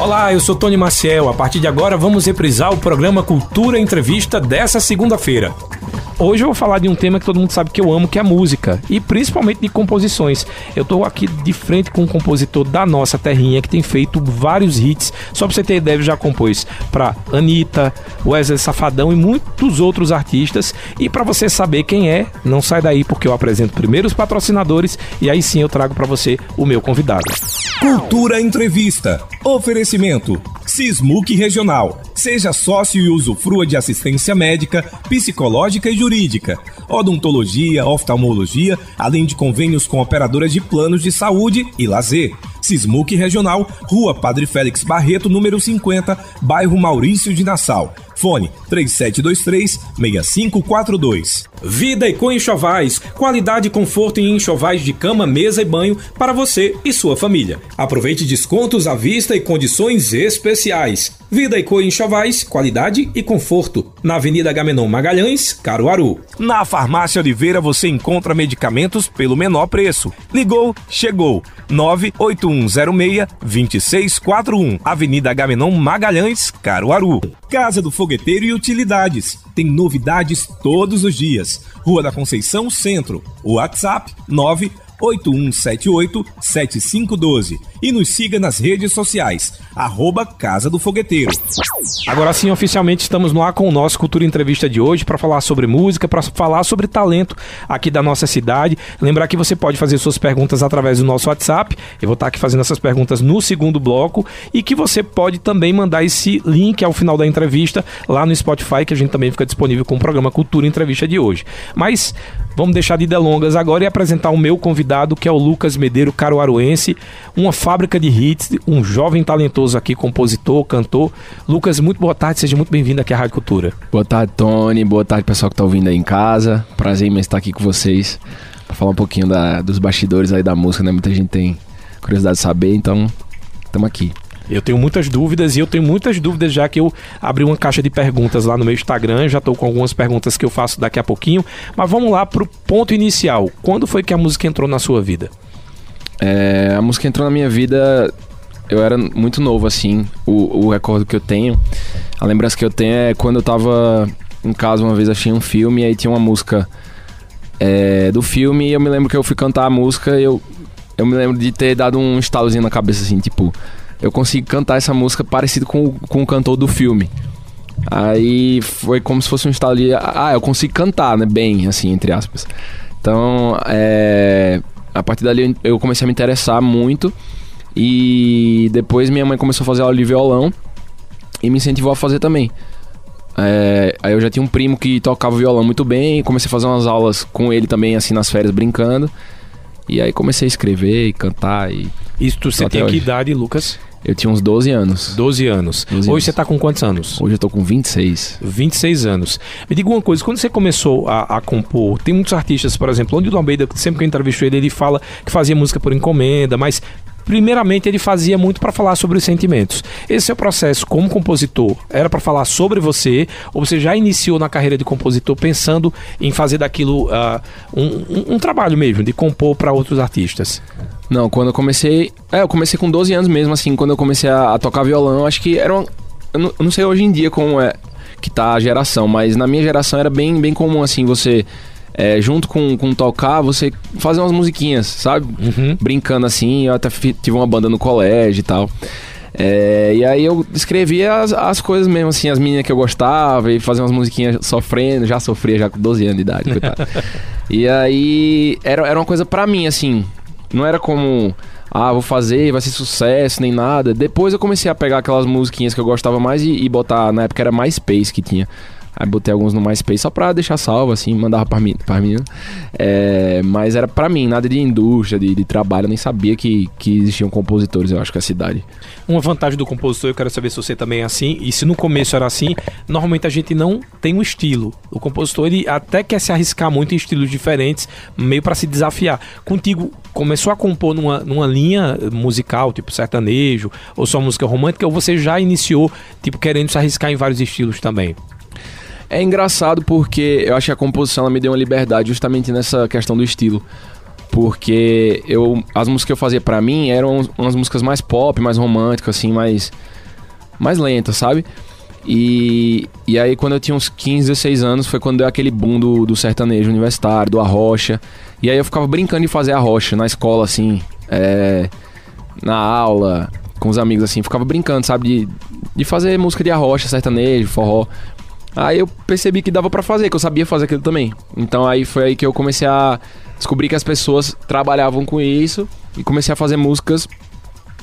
Olá, eu sou Tony Maciel. A partir de agora vamos reprisar o programa Cultura Entrevista dessa segunda-feira. Hoje eu vou falar de um tema que todo mundo sabe que eu amo, que é a música, e principalmente de composições. Eu tô aqui de frente com um compositor da nossa terrinha que tem feito vários hits. Só pra você ter ideia, já compôs pra Anitta, Wesley Safadão e muitos outros artistas. E para você saber quem é, não sai daí porque eu apresento primeiro os patrocinadores e aí sim eu trago para você o meu convidado. Cultura Entrevista. Oferecimento. Sismuc Regional. Seja sócio e usufrua de assistência médica, psicológica e jurídica, odontologia, oftalmologia, além de convênios com operadoras de planos de saúde e lazer. Sismuc Regional, Rua Padre Félix Barreto, número 50, bairro Maurício de Nassau. Fone 3723-6542. Vida e com enxovais. Qualidade e conforto em enxovais de cama, mesa e banho para você e sua família. Aproveite descontos à vista e condições especiais. Vida e Enxovais, qualidade e conforto. Na Avenida Gamenon Magalhães, Caruaru. Na Farmácia Oliveira você encontra medicamentos pelo menor preço. Ligou, chegou. 98106-2641. Avenida Gamenon Magalhães, Caruaru. Casa do Fogueteiro e Utilidades. Tem novidades todos os dias. Rua da Conceição Centro. WhatsApp 9 8178-7512 e nos siga nas redes sociais, arroba Casa do Fogueteiro. Agora sim, oficialmente estamos no ar com o nosso Cultura Entrevista de hoje para falar sobre música, para falar sobre talento aqui da nossa cidade. Lembrar que você pode fazer suas perguntas através do nosso WhatsApp. Eu vou estar aqui fazendo essas perguntas no segundo bloco e que você pode também mandar esse link ao final da entrevista lá no Spotify, que a gente também fica disponível com o programa Cultura Entrevista de hoje. Mas vamos deixar de delongas agora e apresentar o meu convidado, que é o Lucas Medeiro Caruaruense, uma fábrica de hits, um jovem talentoso aqui, compositor, cantor. Lucas, muito boa tarde, seja muito bem-vindo aqui à Rádio Cultura. Boa tarde, Tony. Boa tarde, pessoal que está ouvindo aí em casa. Prazer em estar aqui com vocês para falar um pouquinho da, dos bastidores aí da música, né? Muita gente tem curiosidade de saber, então estamos aqui. Eu tenho muitas dúvidas e eu tenho muitas dúvidas já que eu abri uma caixa de perguntas lá no meu Instagram, já estou com algumas perguntas que eu faço daqui a pouquinho, mas vamos lá pro ponto inicial. Quando foi que a música entrou na sua vida? É, a música entrou na minha vida. Eu era muito novo, assim. O, o recorde que eu tenho, a lembrança que eu tenho é quando eu tava em casa uma vez, achei um filme e aí tinha uma música é, do filme e eu me lembro que eu fui cantar a música e eu, eu me lembro de ter dado um estalozinho na cabeça, assim, tipo, eu consigo cantar essa música parecido com, com o cantor do filme. Aí foi como se fosse um estalo de. Ah, eu consigo cantar, né? Bem, assim, entre aspas. Então, é, a partir dali eu comecei a me interessar muito. E depois minha mãe começou a fazer aula de violão e me incentivou a fazer também. É, aí eu já tinha um primo que tocava violão muito bem, comecei a fazer umas aulas com ele também, assim, nas férias, brincando. E aí comecei a escrever e cantar. E Isso tu, você tem que idade, Lucas? Eu tinha uns 12 anos. 12 anos. 12 Hoje anos. você tá com quantos anos? Hoje eu tô com 26. 26 anos. Me diga uma coisa, quando você começou a, a compor, tem muitos artistas, por exemplo, onde o Almeida, sempre que eu entrevisto ele, ele fala que fazia música por encomenda, mas primeiramente ele fazia muito para falar sobre os sentimentos. Esse seu processo como compositor era para falar sobre você ou você já iniciou na carreira de compositor pensando em fazer daquilo uh, um, um, um trabalho mesmo de compor para outros artistas? Não, quando eu comecei. É, eu comecei com 12 anos mesmo, assim, quando eu comecei a, a tocar violão, acho que era uma. Eu não, eu não, sei hoje em dia como é que tá a geração, mas na minha geração era bem, bem comum, assim, você. É, junto com, com tocar, você fazer umas musiquinhas, sabe? Uhum. Brincando assim, eu até tive uma banda no colégio e tal. É, e aí eu escrevia as, as coisas mesmo, assim, as meninas que eu gostava, e fazia umas musiquinhas sofrendo, já sofria já com 12 anos de idade, coitado. e aí era, era uma coisa pra mim, assim, não era como, ah, vou fazer, vai ser sucesso, nem nada. Depois eu comecei a pegar aquelas musiquinhas que eu gostava mais e, e botar, na época era MySpace que tinha. Aí botei alguns no MySpace só pra deixar salvo, assim, mandava pra mim. Pra mim é, mas era pra mim, nada de indústria, de, de trabalho. Eu nem sabia que, que existiam compositores, eu acho, que a cidade. Uma vantagem do compositor, eu quero saber se você também é assim, e se no começo era assim, normalmente a gente não tem um estilo. O compositor, ele até quer se arriscar muito em estilos diferentes, meio para se desafiar. Contigo, começou a compor numa, numa linha musical, tipo sertanejo, ou só música romântica, ou você já iniciou, tipo, querendo se arriscar em vários estilos também? É engraçado porque eu acho que a composição me deu uma liberdade justamente nessa questão do estilo. Porque eu, as músicas que eu fazia pra mim eram umas músicas mais pop, mais românticas, assim, mais, mais lentas, sabe? E, e aí, quando eu tinha uns 15, 16 anos, foi quando deu aquele boom do, do sertanejo universitário, do arrocha. E aí eu ficava brincando de fazer arrocha na escola, assim, é, na aula, com os amigos, assim. Ficava brincando, sabe, de, de fazer música de arrocha, sertanejo, forró. Aí eu percebi que dava para fazer, que eu sabia fazer aquilo também. Então aí foi aí que eu comecei a descobrir que as pessoas trabalhavam com isso e comecei a fazer músicas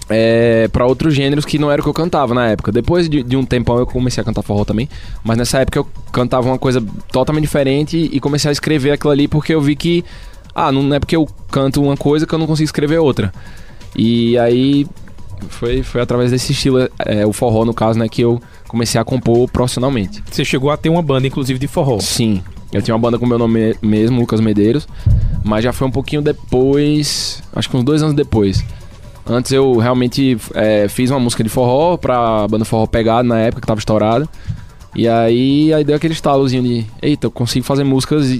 é, para outros gêneros que não era o que eu cantava na época. Depois de, de, um tempão eu comecei a cantar forró também, mas nessa época eu cantava uma coisa totalmente diferente e comecei a escrever aquilo ali porque eu vi que, ah, não é porque eu canto uma coisa que eu não consigo escrever outra. E aí foi, foi através desse estilo, é, o forró no caso, né, que eu comecei a compor profissionalmente. Você chegou a ter uma banda, inclusive, de forró? Sim. Eu tinha uma banda com meu nome mesmo, Lucas Medeiros, mas já foi um pouquinho depois, acho que uns dois anos depois. Antes eu realmente é, fiz uma música de forró pra banda Forró Pegado na época que tava estourada. E aí, aí deu aquele estalozinho de, eita, eu consigo fazer músicas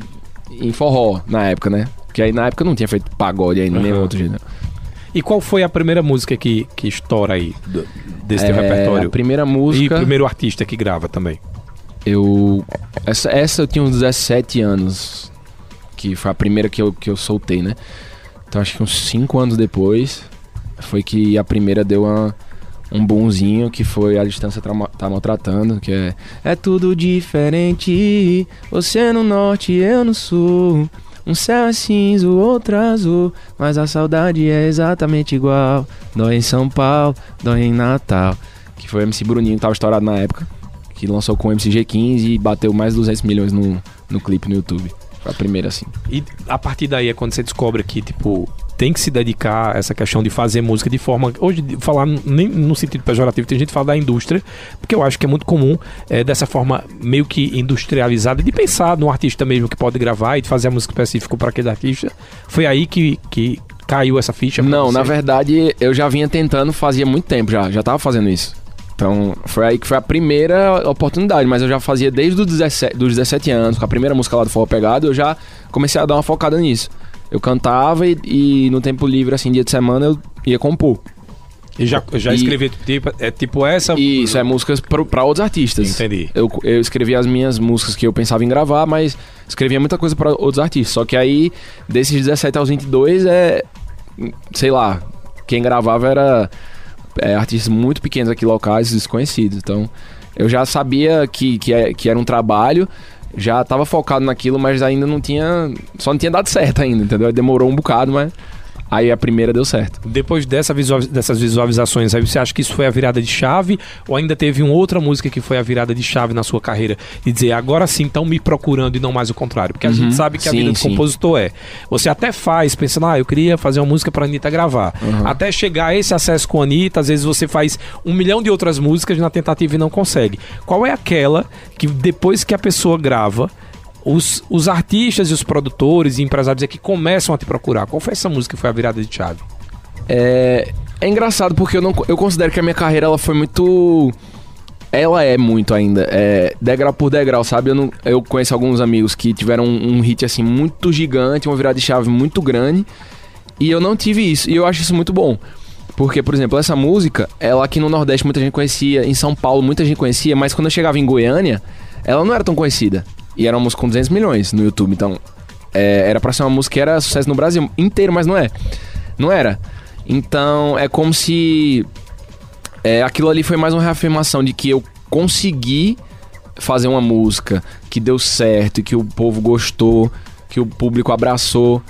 em forró na época, né? Porque aí na época eu não tinha feito pagode ainda, uhum. nem outro gênero. E qual foi a primeira música que, que estoura aí do, desse é, teu repertório? A primeira música. E o primeiro artista que grava também. Eu. Essa, essa eu tinha uns 17 anos. Que foi a primeira que eu, que eu soltei, né? Então acho que uns 5 anos depois foi que a primeira deu uma, um bonzinho que foi a distância tá maltratando, que é É tudo diferente, você no norte, eu no sul. Um céu é cinza, o outro azul, mas a saudade é exatamente igual. Dói em São Paulo, dói em Natal. Que foi o MC Bruninho, que tava estourado na época, que lançou com o MC G15 e bateu mais de 200 milhões no, no clipe no YouTube. Foi a primeira, assim. E a partir daí é quando você descobre que, tipo, tem que se dedicar a essa questão de fazer música de forma. Hoje, falar nem no sentido pejorativo, tem gente que fala da indústria, porque eu acho que é muito comum é, dessa forma meio que industrializada de pensar no artista mesmo que pode gravar e de fazer a música específica para aquele artista. Foi aí que, que caiu essa ficha? Não, na verdade, eu já vinha tentando fazia muito tempo já, já tava fazendo isso. Então, foi aí que foi a primeira oportunidade, mas eu já fazia desde os 17, dos 17 anos, com a primeira música lá do Forró Pegado, eu já comecei a dar uma focada nisso. Eu cantava e, e, no tempo livre, assim, dia de semana, eu ia compor. E já, já escrevi tipo, é tipo essa? Isso, é músicas para outros artistas. Entendi. Eu, eu escrevi as minhas músicas que eu pensava em gravar, mas escrevia muita coisa para outros artistas. Só que aí, desses 17 aos 22, é. Sei lá, quem gravava era é, artistas muito pequenos aqui, locais, desconhecidos. Então, eu já sabia que, que, é, que era um trabalho já estava focado naquilo, mas ainda não tinha. Só não tinha dado certo ainda, entendeu? Demorou um bocado, mas. Aí a primeira deu certo. Depois dessa visual, dessas visualizações, aí você acha que isso foi a virada de chave? Ou ainda teve uma outra música que foi a virada de chave na sua carreira? E dizer, agora sim estão me procurando e não mais o contrário? Porque a uhum, gente sabe que sim, a vida do sim. compositor é. Você até faz, pensando, ah, eu queria fazer uma música para Anitta gravar. Uhum. Até chegar a esse acesso com a Anitta, às vezes você faz um milhão de outras músicas na tentativa e não consegue. Qual é aquela que depois que a pessoa grava os, os artistas e os produtores e empresários aqui começam a te procurar. Qual foi essa música que foi a virada de chave? É, é engraçado porque eu, não, eu considero que a minha carreira ela foi muito. Ela é muito ainda, é, degrau por degrau, sabe? Eu, não, eu conheço alguns amigos que tiveram um, um hit assim muito gigante, uma virada de chave muito grande, e eu não tive isso, e eu acho isso muito bom. Porque, por exemplo, essa música, ela aqui no Nordeste muita gente conhecia, em São Paulo muita gente conhecia, mas quando eu chegava em Goiânia, ela não era tão conhecida. E era uma música com 200 milhões no YouTube. Então, é, era pra ser uma música que era sucesso no Brasil inteiro, mas não é. Não era. Então, é como se. É, aquilo ali foi mais uma reafirmação de que eu consegui fazer uma música que deu certo, que o povo gostou, que o público abraçou,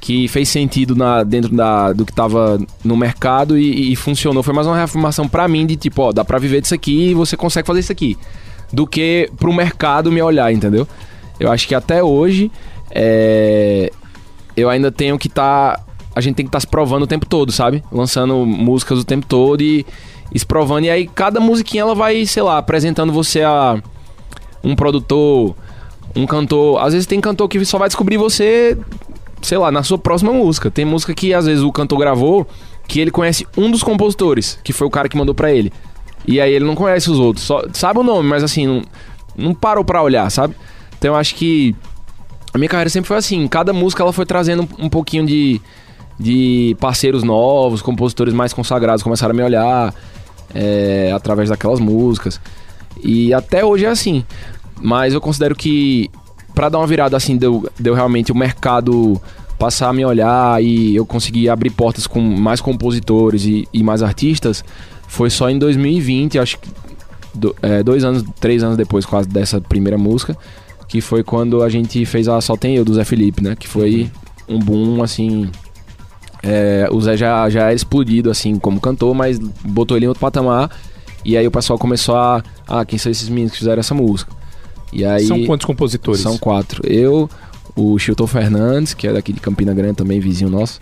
que fez sentido na, dentro da, do que tava no mercado e, e funcionou. Foi mais uma reafirmação para mim de tipo, ó, dá pra viver disso aqui e você consegue fazer isso aqui do que pro mercado me olhar, entendeu? Eu acho que até hoje é, eu ainda tenho que estar. Tá, a gente tem que estar tá se provando o tempo todo, sabe? Lançando músicas o tempo todo e, e se provando. E aí cada musiquinha ela vai, sei lá, apresentando você a um produtor, um cantor. Às vezes tem cantor que só vai descobrir você, sei lá, na sua próxima música. Tem música que às vezes o cantor gravou que ele conhece um dos compositores, que foi o cara que mandou para ele. E aí ele não conhece os outros. Só, sabe o nome, mas assim, não, não parou pra olhar, sabe? Então eu acho que a minha carreira sempre foi assim. Cada música ela foi trazendo um pouquinho de, de parceiros novos, compositores mais consagrados começaram a me olhar é, através daquelas músicas. E até hoje é assim. Mas eu considero que para dar uma virada assim, deu, deu realmente o mercado passar a me olhar e eu conseguir abrir portas com mais compositores e, e mais artistas, foi só em 2020, acho que do, é, dois anos, três anos depois quase dessa primeira música, que foi quando a gente fez a Só Tem Eu, do Zé Felipe, né? Que foi um boom, assim... É, o Zé já, já é explodido, assim, como cantor, mas botou ele em outro patamar. E aí o pessoal começou a... Ah, quem são esses meninos que fizeram essa música? E aí, são quantos compositores? São quatro. Eu, o Chilton Fernandes, que é daqui de Campina Grande também, vizinho nosso.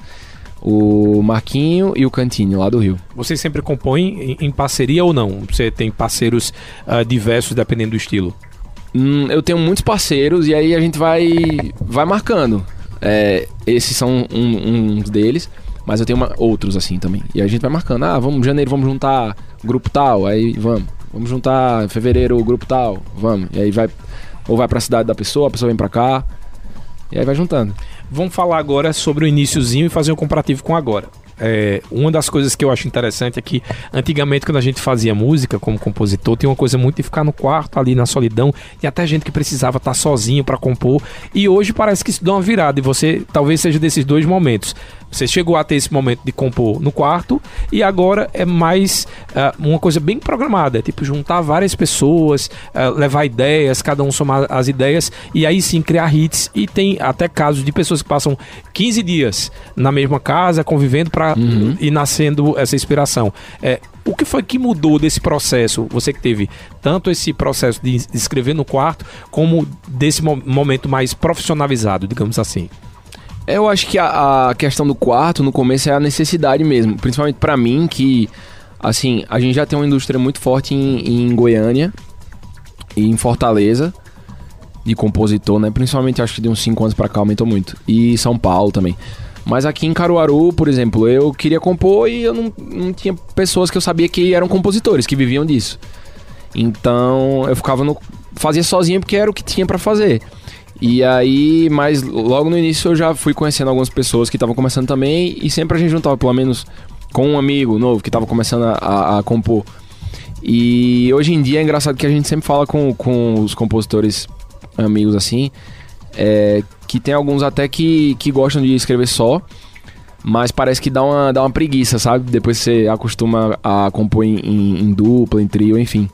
O Marquinho e o Cantini, lá do Rio. Vocês sempre compõem em, em parceria ou não? Você tem parceiros uh, diversos dependendo do estilo? Hum, eu tenho muitos parceiros e aí a gente vai, vai marcando. É, esses são um, uns deles, mas eu tenho uma, outros assim também. E a gente vai marcando. Ah, vamos, janeiro vamos juntar grupo tal, aí vamos. Vamos juntar em fevereiro o grupo tal, vamos. E aí vai, ou vai pra cidade da pessoa, a pessoa vem pra cá. E aí vai juntando. Vamos falar agora sobre o iníciozinho e fazer um comparativo com agora. É, uma das coisas que eu acho interessante é que antigamente quando a gente fazia música como compositor tinha uma coisa muito de ficar no quarto ali na solidão e até gente que precisava estar sozinho para compor e hoje parece que isso dá uma virada e você talvez seja desses dois momentos você chegou a ter esse momento de compor no quarto e agora é mais uh, uma coisa bem programada, é tipo juntar várias pessoas, uh, levar ideias, cada um somar as ideias e aí sim criar hits. E tem até casos de pessoas que passam 15 dias na mesma casa convivendo para uhum. ir nascendo essa inspiração. É, o que foi que mudou desse processo? Você que teve tanto esse processo de escrever no quarto, como desse momento mais profissionalizado, digamos assim. Eu acho que a, a, questão do quarto no começo é a necessidade mesmo, principalmente para mim que assim, a gente já tem uma indústria muito forte em, em Goiânia e em Fortaleza de compositor, né? Principalmente acho que de uns 5 anos para cá aumentou muito. E São Paulo também. Mas aqui em Caruaru, por exemplo, eu queria compor e eu não, não tinha pessoas que eu sabia que eram compositores, que viviam disso. Então eu ficava no. fazia sozinho porque era o que tinha para fazer. E aí, mas logo no início eu já fui conhecendo algumas pessoas que estavam começando também e sempre a gente juntava pelo menos com um amigo novo que estava começando a, a, a, compor. E hoje em dia é engraçado que a gente sempre fala com, com os compositores amigos assim, é, que tem alguns até que, que gostam de escrever só, mas parece que dá uma, dá uma preguiça, sabe? Depois você acostuma a compor em, em, em dupla, em trio, enfim.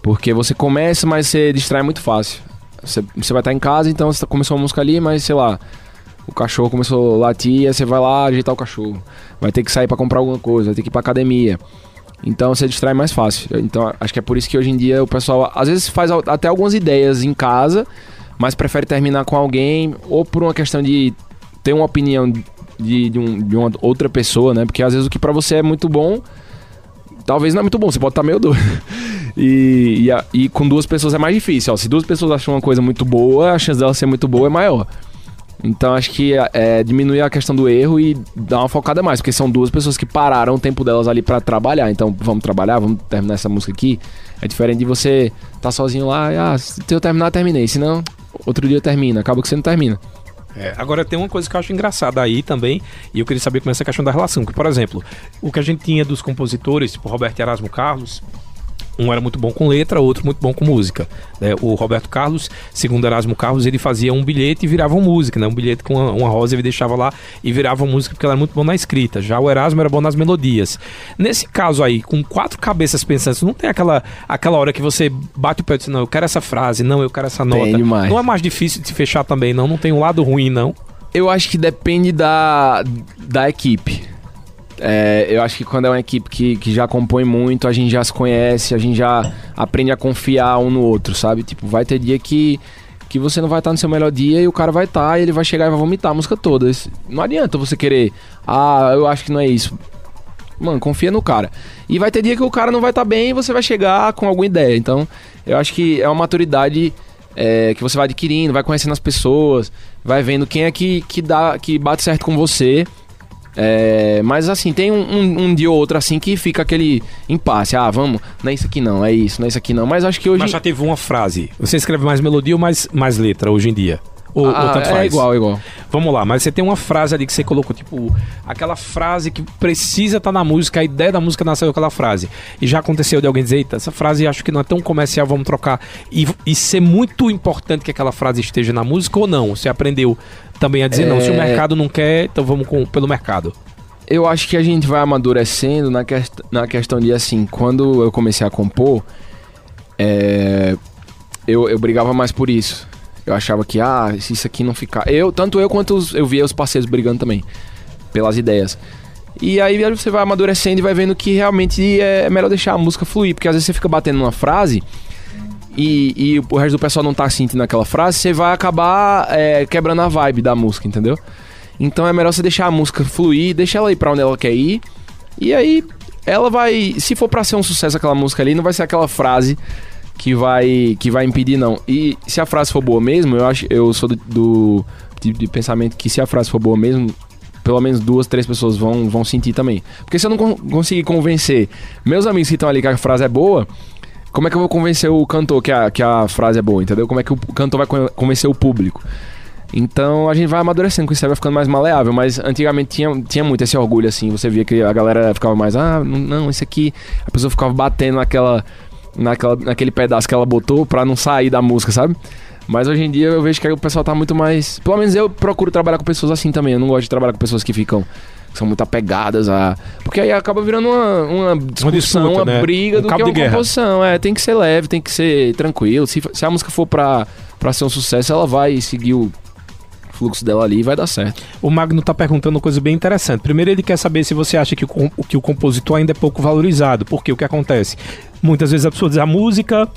Porque você começa, mas você distrai muito fácil. Você, você vai estar em casa, então você começou a música ali, mas sei lá, o cachorro começou a latir, você vai lá ajeitar o cachorro. Vai ter que sair para comprar alguma coisa, vai ter que ir pra academia. Então você distrai mais fácil. Então acho que é por isso que hoje em dia o pessoal às vezes faz até algumas ideias em casa, mas prefere terminar com alguém, ou por uma questão de ter uma opinião de, de, um, de uma outra pessoa, né? Porque às vezes o que para você é muito bom, talvez não é muito bom, você pode estar tá meio doido. E, e, e, com duas pessoas é mais difícil. Ó. Se duas pessoas acham uma coisa muito boa, a chance dela ser muito boa é maior. Então acho que é, é, diminuir a questão do erro e dar uma focada mais, porque são duas pessoas que pararam o tempo delas ali para trabalhar. Então vamos trabalhar, vamos terminar essa música aqui. É diferente de você estar tá sozinho lá, e, ah, se eu terminar, terminei. Se não, outro dia termina. Acaba que você não termina. É, agora tem uma coisa que eu acho engraçada aí também, e eu queria saber como é essa questão da relação. Que, por exemplo, o que a gente tinha dos compositores, tipo Roberto Erasmo Carlos, um era muito bom com letra, outro muito bom com música. Né? O Roberto Carlos, segundo Erasmo Carlos, ele fazia um bilhete e virava uma música, né? Um bilhete com uma, uma rosa ele deixava lá e virava uma música porque ela era muito bom na escrita. Já o Erasmo era bom nas melodias. Nesse caso aí, com quatro cabeças pensantes, não tem aquela, aquela hora que você bate o pé e diz, não, eu quero essa frase, não, eu quero essa nota. Não é mais difícil de se fechar também, não? Não tem um lado ruim, não? Eu acho que depende da, da equipe. É, eu acho que quando é uma equipe que, que já compõe muito, a gente já se conhece, a gente já aprende a confiar um no outro, sabe? Tipo, vai ter dia que, que você não vai estar no seu melhor dia e o cara vai estar e ele vai chegar e vai vomitar a música toda. Não adianta você querer, ah, eu acho que não é isso. Mano, confia no cara. E vai ter dia que o cara não vai estar bem e você vai chegar com alguma ideia. Então, eu acho que é uma maturidade é, que você vai adquirindo, vai conhecendo as pessoas, vai vendo quem é que, que, dá, que bate certo com você é, mas assim, tem um, um, um, dia ou outro assim que fica aquele impasse. Ah, vamos, não é isso aqui não, é isso, não é isso aqui não. Mas acho que hoje. Mas já teve uma frase. Você escreve mais melodia ou mais, mais letra hoje em dia? Ou, Ah, ou tanto é faz? igual, igual. Vamos lá, mas você tem uma frase ali que você colocou, tipo, aquela frase que precisa estar na música, a ideia da música nasceu aquela frase. E já aconteceu de alguém dizer, eita, essa frase acho que não é tão comercial, vamos trocar. E, e ser muito importante que aquela frase esteja na música ou não? Você aprendeu também a dizer, não, se o É. mercado não quer, então vamos com, pelo mercado. Eu acho que a gente vai amadurecendo na, quest na questão de assim, quando eu comecei a compor, é, eu, eu brigava mais por isso. Eu achava que, ah, se isso aqui não ficar. Eu, tanto eu quanto os- eu via os parceiros brigando também, pelas ideias. E aí você vai amadurecendo e vai vendo que realmente é melhor deixar a música fluir, porque às vezes você fica batendo numa frase e, e o resto do pessoal não tá sentindo aquela frase, você vai acabar é, quebrando a vibe da música, entendeu? Então é melhor você deixar a música fluir, deixar ela ir pra onde ela quer ir. E aí ela vai, se for pra ser um sucesso aquela música ali, não vai ser aquela frase que vai que vai impedir não. E se a frase for boa mesmo, eu acho eu sou do, do tipo de pensamento que se a frase for boa mesmo, pelo menos duas, três pessoas vão vão sentir também. Porque se eu não con- conseguir convencer meus amigos que estão ali que a frase é boa, como é que eu vou convencer o cantor que a, que a frase é boa, entendeu? Como é que o cantor vai con- convencer o público? Então a gente vai amadurecendo com isso, vai ficando mais maleável. Mas antigamente tinha, tinha muito esse orgulho, assim. Você via que a galera ficava mais, ah, não, não, isso aqui. A pessoa ficava batendo naquela, naquela, naquele pedaço que ela botou pra não sair da música, sabe? Mas hoje em dia eu vejo que o pessoal tá muito mais. Pelo menos eu procuro trabalhar com pessoas assim também. Eu não gosto de trabalhar com pessoas que ficam. Que são muito apegadas a. Porque aí acaba virando uma, uma discussão, disputa, uma, né? briga Um do que de uma guerra. composição. É, tem que ser leve, tem que ser tranquilo. Se, se a música for pra, pra ser um sucesso, ela vai seguir o fluxo dela ali e vai dar certo. O Magno tá perguntando uma coisa bem interessante. Primeiro, ele quer saber se você acha que o, que o compositor ainda é pouco valorizado. Porque o que acontece? Muitas vezes a pessoa diz a música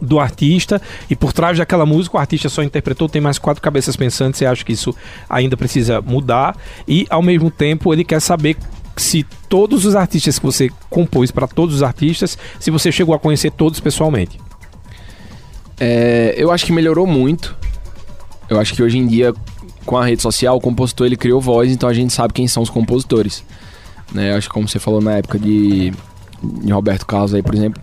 do artista e por trás daquela música o artista só interpretou, tem mais quatro cabeças pensantes. Você acha que isso ainda precisa mudar? E ao mesmo tempo, ele quer saber se todos os artistas que você compôs para todos os artistas, se você chegou a conhecer todos pessoalmente. É, eu acho que melhorou muito. Eu acho que hoje em dia, com a rede social, o compositor ele criou voz, então a gente sabe quem são os compositores. Né? Eu acho que como você falou na época de, de Roberto Carlos aí, por exemplo.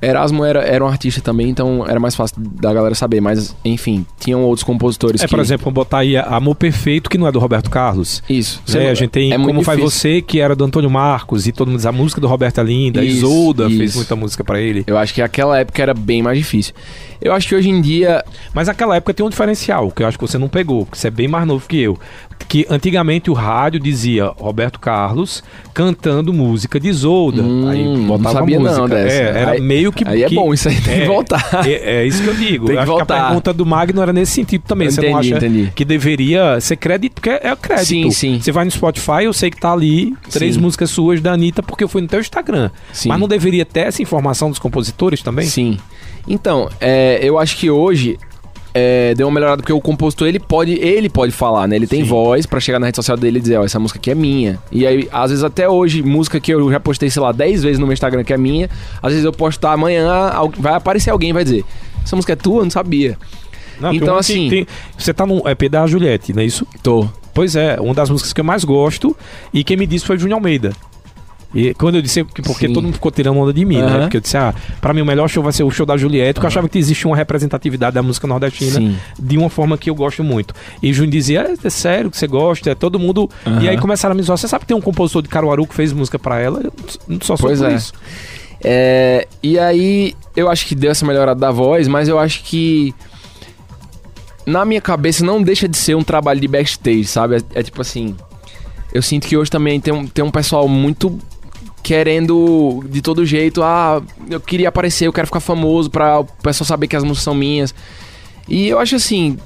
Erasmo era, era um artista também, então era mais fácil da galera saber, mas enfim, tinham outros compositores É, que... por exemplo, botar aí Amor Perfeito, que não é do Roberto Carlos. Isso. É, a gente tem é Como Faz. Você, que era do Antônio Marcos, e todo mundo diz a música do Roberto é linda. Isso, Isolda fez isso. muita música pra ele. Eu acho que aquela época era bem mais difícil. Eu acho que hoje em dia Mas naquela época tem um diferencial, que eu acho que você não pegou, porque você é bem mais novo que eu. Que antigamente o rádio dizia Roberto Carlos cantando música de Isolda. Hum, aí não sabia música. não dessa. É, era Aí- meio que. aí é que- bom, isso aí tem que é, voltar. É, é isso que eu digo. Tem que acho que a voltar. pergunta do Magno era nesse sentido também. você não Entendi, acha entendi. que deveria ser crédito? Porque é crédito. Sim, sim. Você vai no Spotify, eu sei que tá ali três Sim. músicas suas da Anitta, porque eu fui no teu Instagram. Sim. Mas não deveria ter essa informação dos compositores também? Sim. Então, é, eu acho que hoje é, deu uma melhorada porque o compositor ele pode, ele pode falar, né? Ele tem Sim. voz pra chegar na rede social dele e dizer, ó, essa música aqui é minha. E aí, às vezes até hoje, música que eu já postei, sei lá, 10 vezes no meu Instagram que é minha, às vezes eu postar amanhã, al- vai aparecer alguém e vai dizer, essa música é tua, eu não sabia. Não, Então, assim- tem- você tá no EP da Juliette, não é isso? Tô. Pois é, uma das músicas que eu mais gosto e quem me disse foi o Júnior Almeida. E quando eu disse, que- porque Sim. todo mundo ficou tirando onda de mim, né? Aham. Porque eu disse, ah, pra mim o melhor show vai ser o show da Juliette, porque eu achava que existia uma representatividade da música nordestina Sim. de uma forma que eu gosto muito. E o Júnior dizia, é, é sério que você gosta, é todo mundo. Aham. E aí começaram a me zoar. Você sabe que tem um compositor de Caruaru que fez música pra ela? Eu só sou Pois por é. isso. É, e aí, eu acho que deu essa melhorada da voz, mas eu acho que. Na minha cabeça não deixa de ser um trabalho de backstage, sabe? É, é tipo assim. Eu sinto que hoje também tem um, tem um pessoal muito querendo de todo jeito. Ah, eu queria aparecer, eu quero ficar famoso pra o pessoal saber que as músicas são minhas. E eu acho assim.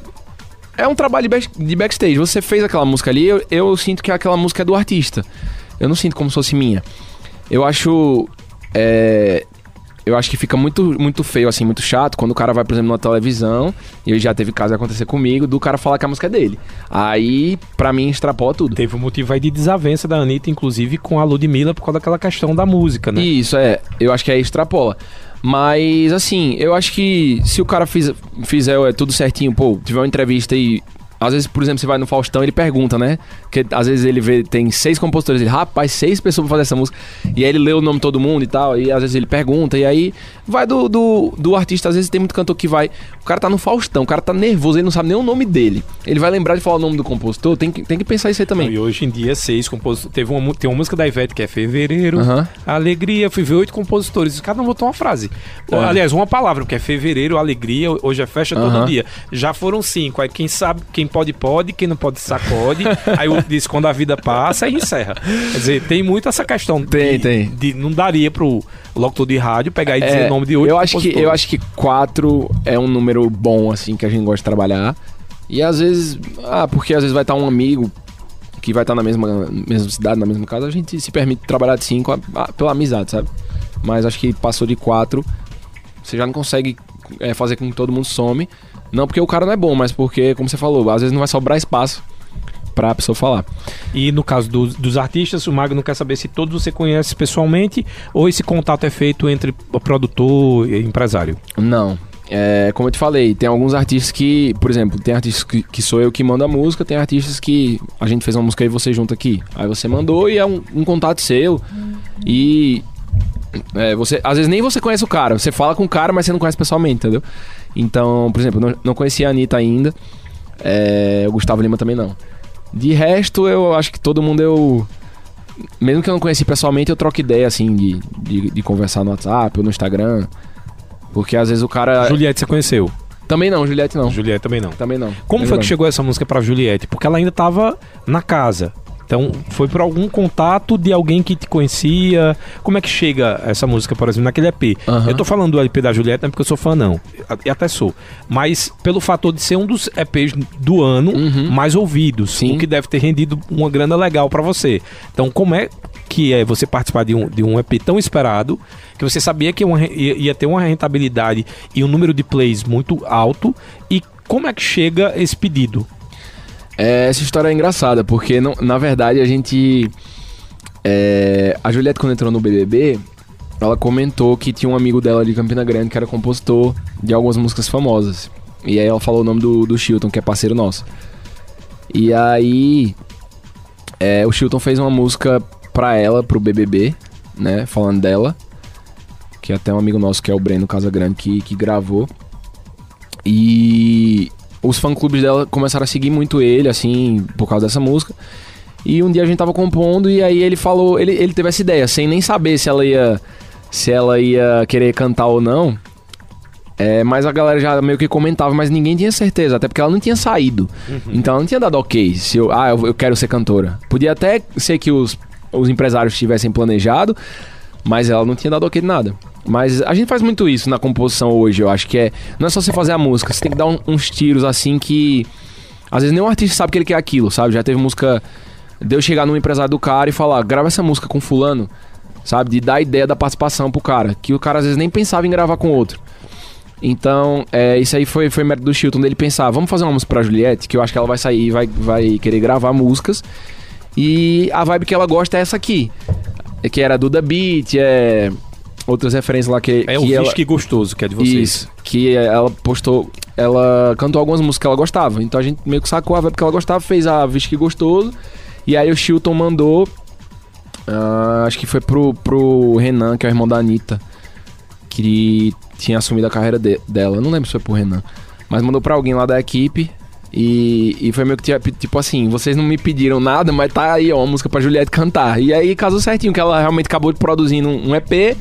É um trabalho de de backstage. Você fez aquela música ali, eu, eu sinto que aquela música é do artista. Eu não sinto como se fosse minha. Eu acho. é, eu acho que fica muito, muito feio, assim, muito chato, quando o cara vai, por exemplo, numa televisão, e já teve caso de acontecer comigo, do cara falar que a música é dele. Aí, pra mim, extrapola tudo. Teve um motivo aí de desavença da Anitta, inclusive com a Ludmilla, por causa daquela questão da música, né? Isso, é. Eu acho que é extrapola. Mas, assim, eu acho que se o cara fiz- fizer é, tudo certinho, pô, tiver uma entrevista e. Às vezes, por exemplo, você vai no Faustão ele pergunta, né? Porque às vezes ele vê, tem seis compositores, ele, rapaz, seis pessoas pra fazer essa música. E aí ele lê o nome de todo mundo e tal, e às vezes ele pergunta, e aí vai do, do, do artista, às vezes tem muito cantor que vai. O cara tá no Faustão, o cara tá nervoso, ele não sabe nem o nome dele. Ele vai lembrar de falar o nome do compositor, tem que, tem que pensar isso aí também. E hoje em dia, seis compositores. Teve uma, tem uma música da Ivete que é Fevereiro, Aham. Alegria. Fui ver oito compositores. Cada um botou uma frase. É. Aliás, uma palavra, porque é Fevereiro, Alegria. Hoje é festa todo Aham. dia. Já foram cinco. Aí quem sabe, quem pode, pode. Quem não pode, sacode. aí eu disse quando a vida passa e encerra. Quer dizer, tem muito essa questão. Tem, de, tem. de- não daria pro locutor de rádio pegar e dizer É, o nome de oito eu acho que. Eu acho que quatro é um número bom, assim, que a gente gosta de trabalhar. E às vezes, ah, porque às vezes vai estar um amigo que vai estar na mesma, mesma cidade, na mesma casa, a gente se permite trabalhar de cinco ah, pela amizade, sabe? Mas acho que passou de quatro, você já não consegue é, fazer com que todo mundo some. Não porque o cara não é bom, mas porque, como você falou, às vezes não vai sobrar espaço pra pessoa falar. E no caso dos, dos artistas, o Magno quer saber se todos você conhece pessoalmente ou esse contato é feito entre o produtor e empresário. Não. É, como eu te falei, tem alguns artistas que, por exemplo, tem artistas que, que sou eu que mando a música, tem artistas que a gente fez uma música e você junta aqui. Aí você mandou e é um, um contato seu. E é, você, às vezes nem você conhece o cara, você fala com o cara, mas você não conhece pessoalmente, entendeu? Então, por exemplo, não, não conhecia a Anitta ainda, é, o Gustavo Lima também não. De resto, eu acho que todo mundo eu. Mesmo que eu não conheci pessoalmente, eu troco ideia, assim, de, de, de conversar no WhatsApp ou no Instagram. Porque às vezes o cara. Juliette você conheceu? Também não, Juliette não. Juliette também não. Também não. Como Também foi não. que chegou essa música pra Juliette? Porque ela ainda tava na casa. Então, foi por algum contato de alguém que te conhecia? Como é que chega essa música, por exemplo, naquele EP? Aham. Eu tô falando do EP da Juliette não é porque eu sou fã, não. E até sou. Mas pelo fator de ser um dos EPs do ano Uhum. mais ouvidos. Sim. O que deve ter rendido uma grana legal pra você. Então, como é que é você participar de um, de um EP tão esperado, que você sabia que uma ia ter uma rentabilidade e um número de plays muito alto, e como é que chega esse pedido? É, essa história é engraçada, porque não- na verdade a gente. é, a Juliette, quando entrou no BBB, ela comentou que tinha um amigo dela de Campina Grande que era compositor de algumas músicas famosas. E aí ela falou o nome do, do Chilton, que é parceiro nosso. E aí. é, o Chilton fez uma música pra ela, pro BBB, né? Falando dela. Que até um amigo nosso, que é o Breno Casagrande, que, que gravou. E os fã-clubes dela começaram a seguir muito ele, assim, por causa dessa música. E um dia a gente tava compondo e aí ele falou, ele, ele teve essa ideia, sem nem saber se ela ia se ela ia querer cantar ou não. É, mas a galera já meio que comentava, mas ninguém tinha certeza, até porque ela não tinha saído. Então ela não tinha dado ok. Se eu, ah, eu, eu quero ser cantora. Podia até ser que os, os empresários tivessem planejado, mas ela não tinha dado ok de nada. Mas a gente faz muito isso na composição hoje, eu acho que é. Não é só você fazer a música, você tem que dar um- uns tiros assim que. Às vezes nenhum artista sabe que ele quer aquilo, sabe? Já teve música. De eu chegar num empresário do cara e falar, grava essa música com fulano, sabe? De dar a ideia da participação pro cara. Que o cara às vezes nem pensava em gravar com outro. Então, é, isso aí foi, foi mérito do Chilton dele pensar, vamos fazer uma música pra Juliette, que eu acho que ela vai sair e vai, vai querer gravar músicas. E a vibe que ela gosta é essa aqui. Que era Duda Beat, é. Outras referências lá que. É que o ela... Gostoso, que é de vocês. Isso. Que ela postou. Ela cantou algumas músicas que ela gostava. Então a gente meio que sacou a vibe que ela gostava, fez a Visque Gostoso. E aí o Chilton mandou. ah, acho que foi pro, pro Renan, que é o irmão da Anitta. Que tinha assumido a carreira de- dela. Eu não lembro se foi pro Renan. Mas mandou pra alguém lá da equipe. E, e foi meio que tipo- assim, vocês não me pediram nada, mas tá aí, ó, uma música pra Juliette cantar. E aí casou certinho, que ela realmente acabou de produzindo um EP.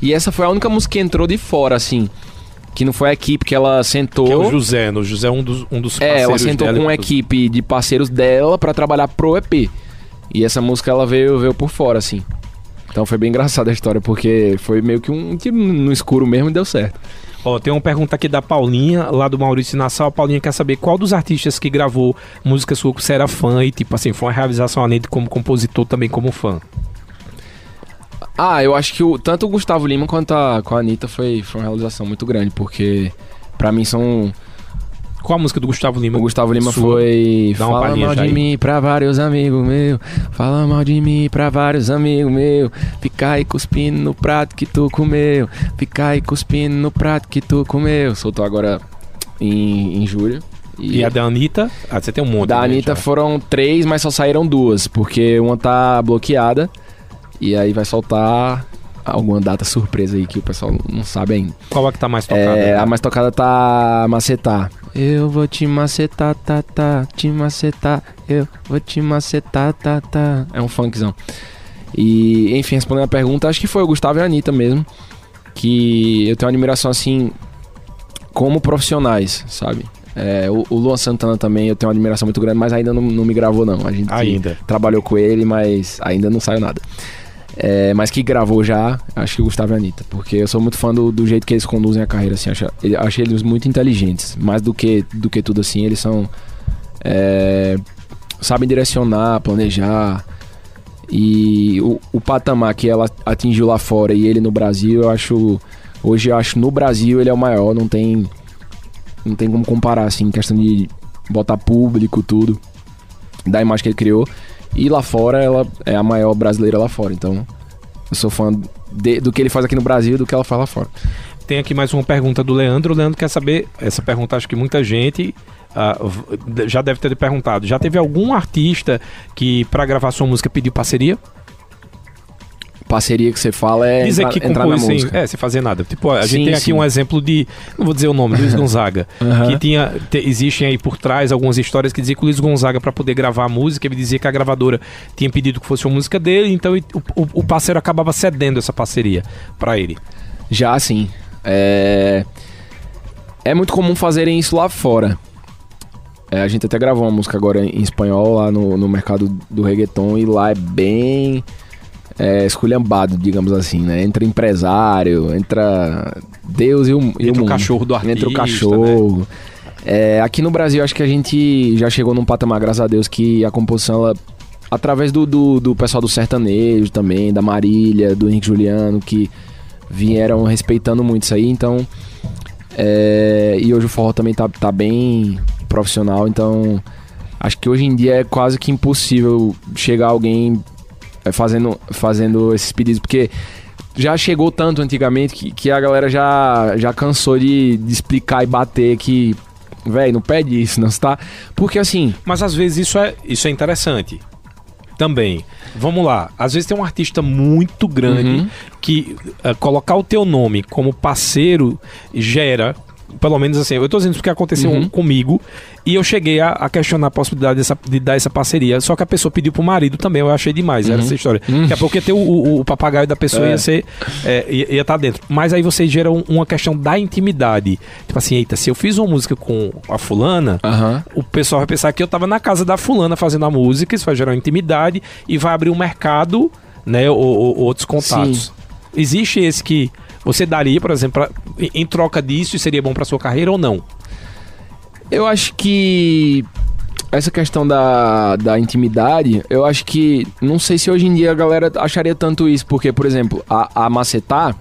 E essa foi a única música que entrou de fora, assim. Que não foi a equipe que ela sentou. Que é o José, né? O José é um dos, um dos É, ela parceiros sentou dela. com uma equipe de parceiros dela pra trabalhar pro EP. E essa música ela veio, veio por fora, assim. Então foi bem engraçada a história, porque foi meio que um tiro no escuro mesmo e deu certo. Ó, tem uma pergunta aqui da Paulinha, lá do Maurício Nassau. A Paulinha quer saber qual dos artistas que gravou música sua que você era fã e, tipo assim, foi uma realização além de como compositor, também como fã. Ah, eu acho que o, tanto o Gustavo Lima quanto a, com a Anitta foi, foi uma realização muito grande, porque pra mim são. Qual a música do Gustavo Lima? O Gustavo Lima Sua. foi. Dá uma Fala mal de aí. mim pra vários amigos meus. Fala mal de mim pra vários amigos meus. Ficar aí cuspindo no prato que tu comeu. Ficar aí cuspindo no prato que tu comeu. Soltou agora em, em julho. E, a da Anitta? Ah, você tem um monte. Da né, Anitta já. foram três, mas só saíram duas, porque uma tá bloqueada. E aí vai soltar alguma data surpresa aí que o pessoal não sabe ainda. Qual é que tá mais tocada? É, a mais tocada tá Macetar. Eu vou te macetar, tá, tá, te macetar, eu vou te macetar, tá, tá. É um funkzão. E, enfim, respondendo a pergunta, acho que foi o Gustavo e a Anitta mesmo. Que eu tenho uma admiração assim, como profissionais, sabe? É, o, o Luan Santana também eu tenho uma admiração muito grande, mas ainda não, não me gravou, não. A gente Ainda. trabalhou com ele, mas ainda não saiu nada. É, mas que gravou já, acho que o Gustavo e a Anitta. Porque eu sou muito fã do, do jeito que eles conduzem a carreira, assim. Acho, acho eles muito inteligentes. Mais do que, do que tudo assim, eles são. é, sabem direcionar, planejar. E o, o patamar que ela atingiu lá fora e ele no Brasil, eu acho. Hoje eu acho no Brasil ele é o maior, não tem. Não tem como comparar, assim, questão de botar público, tudo. Da imagem que ele criou. E lá fora ela é a maior brasileira lá fora. Então, eu sou fã de- do que ele faz aqui no Brasil e do que ela faz lá fora. Tem aqui mais uma pergunta do Leandro. O Leandro quer saber, essa pergunta acho que muita gente v- já deve ter perguntado. Já teve algum artista que pra gravar sua música pediu parceria? Parceria que você fala é entrar, que entrar na compôs sem, é, sem fazer nada. Tipo, a gente Sim, tem aqui sim. um exemplo de, não vou dizer o nome, Luiz Gonzaga, Aham. que tinha, te- existem aí por trás algumas histórias que diziam que o Luiz Gonzaga para poder gravar a música, ele dizia que a gravadora tinha pedido que fosse uma música dele, então o, o- o parceiro acabava cedendo essa parceria pra ele. Já sim. É... é muito comum fazerem isso lá fora. É, a gente até gravou uma música agora em espanhol lá no, no mercado do reggaeton e lá é bem é, esculhambado, digamos assim, né? Entra empresário, entra Deus e o, e Entra o mundo. cachorro do artista, Entra o né? cachorro. É, aqui no Brasil, acho que a gente já chegou num patamar, graças a Deus, que a composição, ela, através do, do, do pessoal do sertanejo também, da Marília, do Henrique Juliano, que vieram respeitando muito isso aí, então. é, e hoje o forró também tá, tá bem profissional, então. Acho que hoje em dia é quase que impossível chegar alguém fazendo, fazendo esses pedidos, porque já chegou tanto antigamente que, que a galera já, já cansou de, de explicar e bater que, velho, não pede isso, não está. Porque assim, Mas às vezes isso é, isso é interessante. Também. Vamos lá. Às vezes tem um artista muito grande Uhum. que eh, colocar o teu nome como parceiro gera. Pelo menos assim, eu tô dizendo isso porque aconteceu Uhum. comigo e eu cheguei a, a questionar a possibilidade dessa- de dar essa parceria. Só que a pessoa pediu pro marido também, eu achei demais era essa história. Uhum. Daqui a pouco ia ter o, o- o papagaio da pessoa É. ia ser. é, ia estar dentro. Mas aí você gera um- uma questão da intimidade. Tipo assim, eita, se eu fiz uma música com a fulana, o pessoal vai pensar que eu tava na casa da fulana fazendo a música, isso vai gerar uma intimidade e vai abrir um mercado, né, ou, ou- ou outros contatos. Sim. Existe esse que você daria, por exemplo, pra- em- troca disso seria bom pra sua carreira ou não? Eu acho que essa questão da, da intimidade, eu acho que. Não sei se hoje em dia a galera acharia tanto isso, porque, por exemplo, a, a Macetar,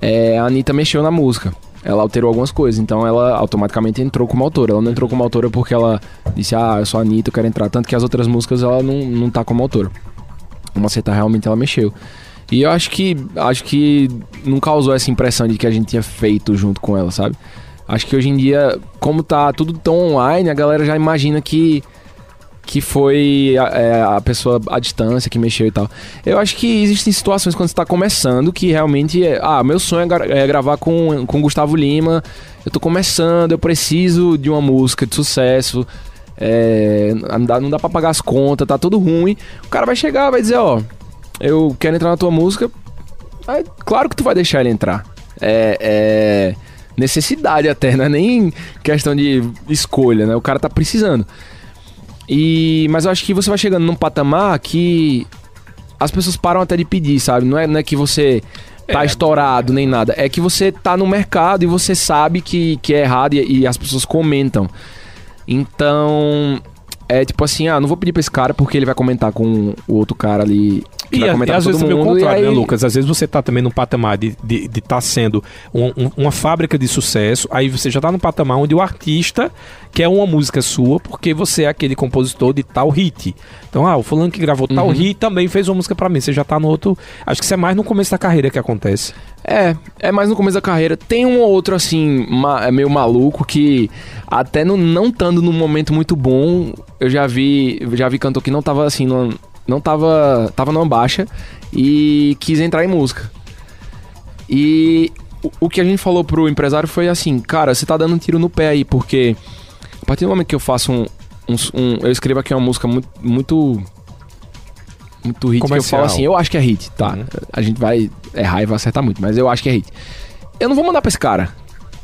é, a Anitta mexeu na música. Ela alterou algumas coisas, então ela automaticamente entrou como autora. Ela não entrou como autora porque ela disse, ah, eu sou a Anitta, eu quero entrar. Tanto que as outras músicas ela não, não tá como autora. A Macetar realmente ela mexeu. E eu acho que acho que não causou essa impressão de que a gente tinha feito junto com ela, sabe? Acho que hoje em dia, como tá tudo tão online, a galera já imagina que que foi a, é, a pessoa à distância que mexeu e tal. Eu acho que existem situações quando você tá começando que realmente é, ah, meu sonho é, gra- é gravar com com Gustavo Lima. Eu tô começando, eu preciso de uma música de sucesso. É, não dá, não dá pra pagar as contas, tá tudo ruim. O cara vai chegar, vai dizer, ó, eu quero entrar na tua música. Aí, claro que tu vai deixar ele entrar. É, é necessidade até, não é nem questão de escolha, né? O cara tá precisando. E, mas eu acho que você vai chegando num patamar que as pessoas param até de pedir, sabe? Não é, não é que você tá É. estourado nem nada. É que você tá no mercado e você sabe que, que é errado e, e as pessoas comentam. Então, é tipo assim, ah, não vou pedir pra esse cara porque ele vai comentar com o outro cara ali. Que E, vai comentar e às com vezes todo também o mundo, contrário, né, aí- Lucas? Às vezes você tá também num patamar de estar de, de tá sendo um- um- uma fábrica de sucesso, aí você já tá num patamar onde o artista quer uma música sua porque você é aquele compositor de tal hit. Então, ah, o fulano que gravou tal Uhum. hit também fez uma música pra mim. Você já tá no outro... Acho que isso é mais no começo da carreira que acontece. É, é mais no começo da carreira. Tem um ou outro, assim, ma é meio maluco que até no, não estando num momento muito bom, eu já vi, já vi cantor que não tava assim, não, não tava, tava numa baixa e quis entrar em música. E o, o que a gente falou pro empresário foi assim, cara, você tá dando um tiro no pé aí, porque a partir do momento que eu faço um, um, um eu escrevo aqui uma música muito, muito muito hit Comercial. que eu falo assim, eu acho que é hit, tá? Uhum. A gente vai errar e vai acertar muito, mas eu acho que é hit. Eu não vou mandar pra esse cara,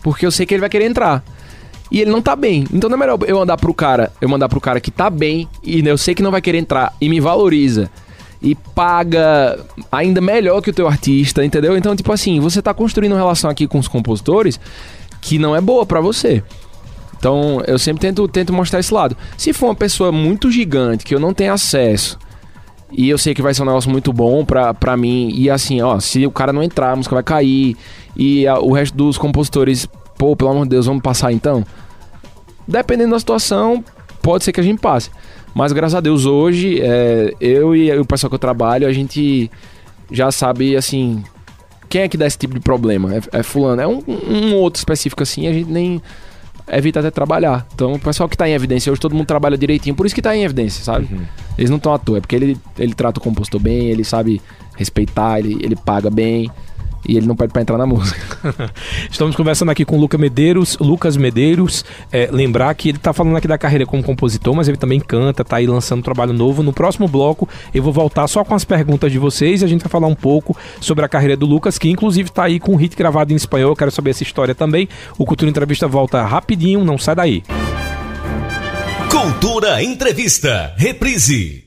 porque eu sei que ele vai querer entrar. E ele não tá bem. Então não é melhor eu mandar pro cara, eu mandar pro cara que tá bem e eu sei que não vai querer entrar e me valoriza e paga ainda melhor que o teu artista, entendeu? Então, tipo assim, você tá construindo uma relação aqui com os compositores que não é boa para você. Então, eu sempre tento, tento mostrar esse lado. Se for uma pessoa muito gigante que eu não tenho acesso, e eu sei que vai ser um negócio muito bom pra, pra mim. E assim, ó, se o cara não entrar, a música vai cair. E a, o resto dos compositores, pô, pelo amor de Deus, vamos passar então? Dependendo da situação, pode ser que a gente passe. Mas graças a Deus, hoje, é, eu e o pessoal que eu trabalho, a gente já sabe, assim, quem é que dá esse tipo de problema? É, é fulano. É um, um outro específico assim, a gente nem evita até trabalhar. Então, o pessoal que está em evidência, hoje todo mundo trabalha direitinho, por isso que está em evidência, sabe? Uhum. Eles não estão à toa, é porque ele, ele trata o compostor bem, ele sabe respeitar, ele, ele paga bem e ele não pede para entrar na música. Estamos conversando aqui com o Luca Medeiros, Lucas Medeiros. É, lembrar que ele está falando aqui da carreira como compositor, mas ele também canta, está aí lançando um trabalho novo. No próximo bloco eu vou voltar só com as perguntas de vocês e a gente vai falar um pouco sobre a carreira do Lucas, que inclusive está aí com um hit gravado em espanhol. Eu quero saber essa história também. O Cultura Entrevista volta rapidinho, não sai daí. Cultura Entrevista, reprise.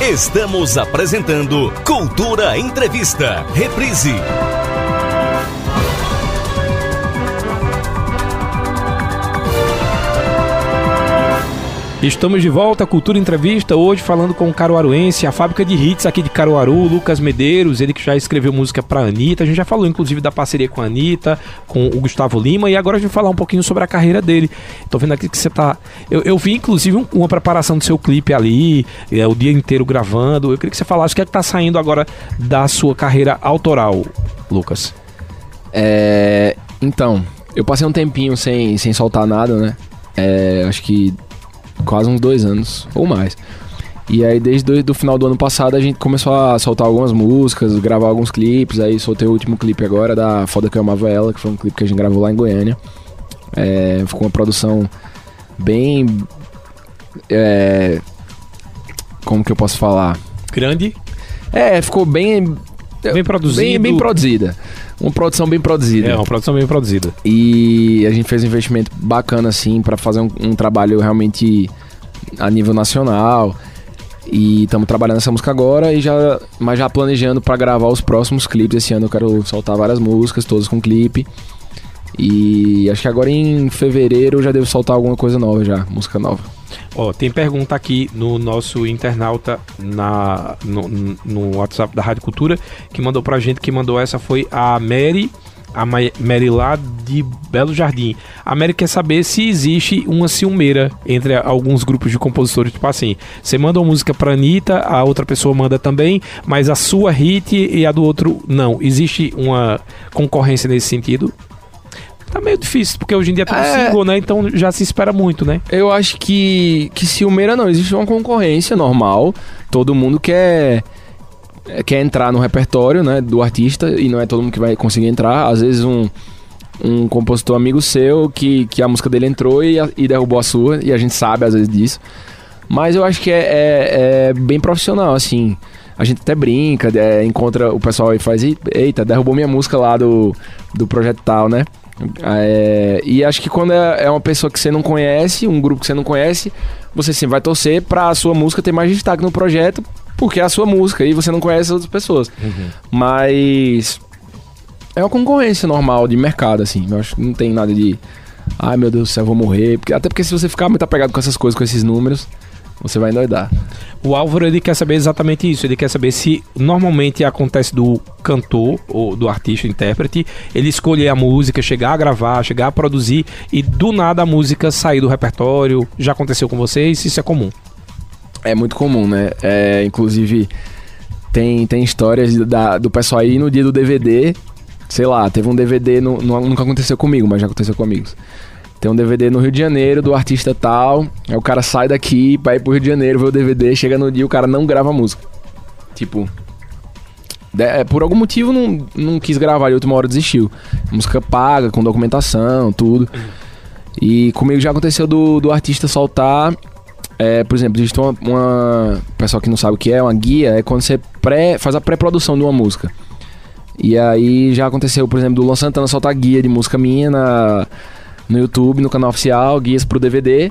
Estamos apresentando Cultura Entrevista, reprise. Estamos de volta, Cultura Entrevista, hoje falando com o caruaruense, a fábrica de hits aqui de Caruaru, Lucas Medeiros, ele que já escreveu música pra Anitta, a gente já falou inclusive da parceria com a Anitta, com o Gustavo Lima, e agora a gente vai falar um pouquinho sobre a carreira dele. Tô vendo aqui que você tá... Eu, eu vi inclusive um, uma preparação do seu clipe ali, é, o dia inteiro gravando, eu queria que você falasse o que é que tá saindo agora da sua carreira autoral, Lucas. É... Então, eu passei um tempinho sem, sem soltar nada, né? É, acho que quase uns dois anos ou mais. E aí, desde o final do ano passado, a gente começou a soltar algumas músicas, gravar alguns clipes. Aí, soltei o último clipe agora da Foda Que Eu Amava Ela, que foi um clipe que a gente gravou lá em Goiânia. É, ficou uma produção bem. É, como que eu posso falar? Grande? É, ficou bem. Bem produzida. Bem, bem produzida. Uma produção bem produzida. É, uma produção bem produzida. E a gente fez um investimento bacana, assim, para fazer um, um, trabalho realmente a nível nacional. E estamos trabalhando essa música agora e já, mas já planejando para gravar os próximos clipes. Esse ano eu quero soltar várias músicas, todas com clipe. E acho que agora em fevereiro eu já devo soltar alguma coisa nova já, música nova. Ó, tem pergunta aqui no nosso internauta na, no, no WhatsApp da Rádio Cultura que mandou pra gente, que mandou essa foi a Mary a Mary lá de Belo Jardim. A Mary quer saber se existe uma ciumeira entre alguns grupos de compositores. Tipo assim, você manda uma música pra Anitta, a outra pessoa manda também, mas a sua hit e a do outro não. Existe uma concorrência nesse sentido? Tá meio difícil, porque hoje em dia é tudo é... single, né? Então já se espera muito, né? Eu acho que, que Ciumeira não, existe uma concorrência normal. Todo mundo quer quer entrar no repertório, né, do artista e não é todo mundo que vai conseguir entrar. Às vezes um um compositor amigo seu que, que a música dele entrou e, e derrubou a sua, e a gente sabe às vezes disso. Mas eu acho que é, é, é bem profissional, assim. A gente até brinca, é, encontra o pessoal e faz, eita, derrubou minha música lá do, do projeto tal, né? É, e acho que quando é, é, uma pessoa que você não conhece, um grupo que você não conhece, você sim vai torcer pra sua música ter mais destaque no projeto, porque é a sua música e você não conhece outras pessoas. Uhum. Mas é uma concorrência normal de mercado, assim. Eu acho que não tem nada de. Ai meu Deus do céu, eu vou morrer. Porque, até porque se você ficar muito apegado com essas coisas, com esses números, você vai endoidar. O Álvaro ele quer saber exatamente isso. Ele quer saber se normalmente acontece do cantor ou do artista, intérprete, ele escolher a música, chegar a gravar, chegar a produzir e do nada a música sair do repertório. Já aconteceu com vocês? Isso é comum? É muito comum, né? É, inclusive tem, tem histórias da, do pessoal aí no dia do DVD sei lá, teve um DVD, no, no- nunca aconteceu comigo, mas já aconteceu com amigos. Tem um DVD no Rio de Janeiro do artista tal, aí o cara sai daqui pra ir pro Rio de Janeiro ver o DVD, chega no dia o cara não grava a música. Tipo, de- é, por algum motivo não, não quis gravar e última hora desistiu. Música paga, com documentação, tudo. E comigo já aconteceu do, do artista soltar. é, por exemplo, existe uma, uma. Pessoal que não sabe o que é, uma guia, é quando você pré, faz a pré-produção de uma música. E aí já aconteceu, por exemplo, do Luan Santana soltar guia de música minha na, no YouTube, no canal oficial, guias pro DVD.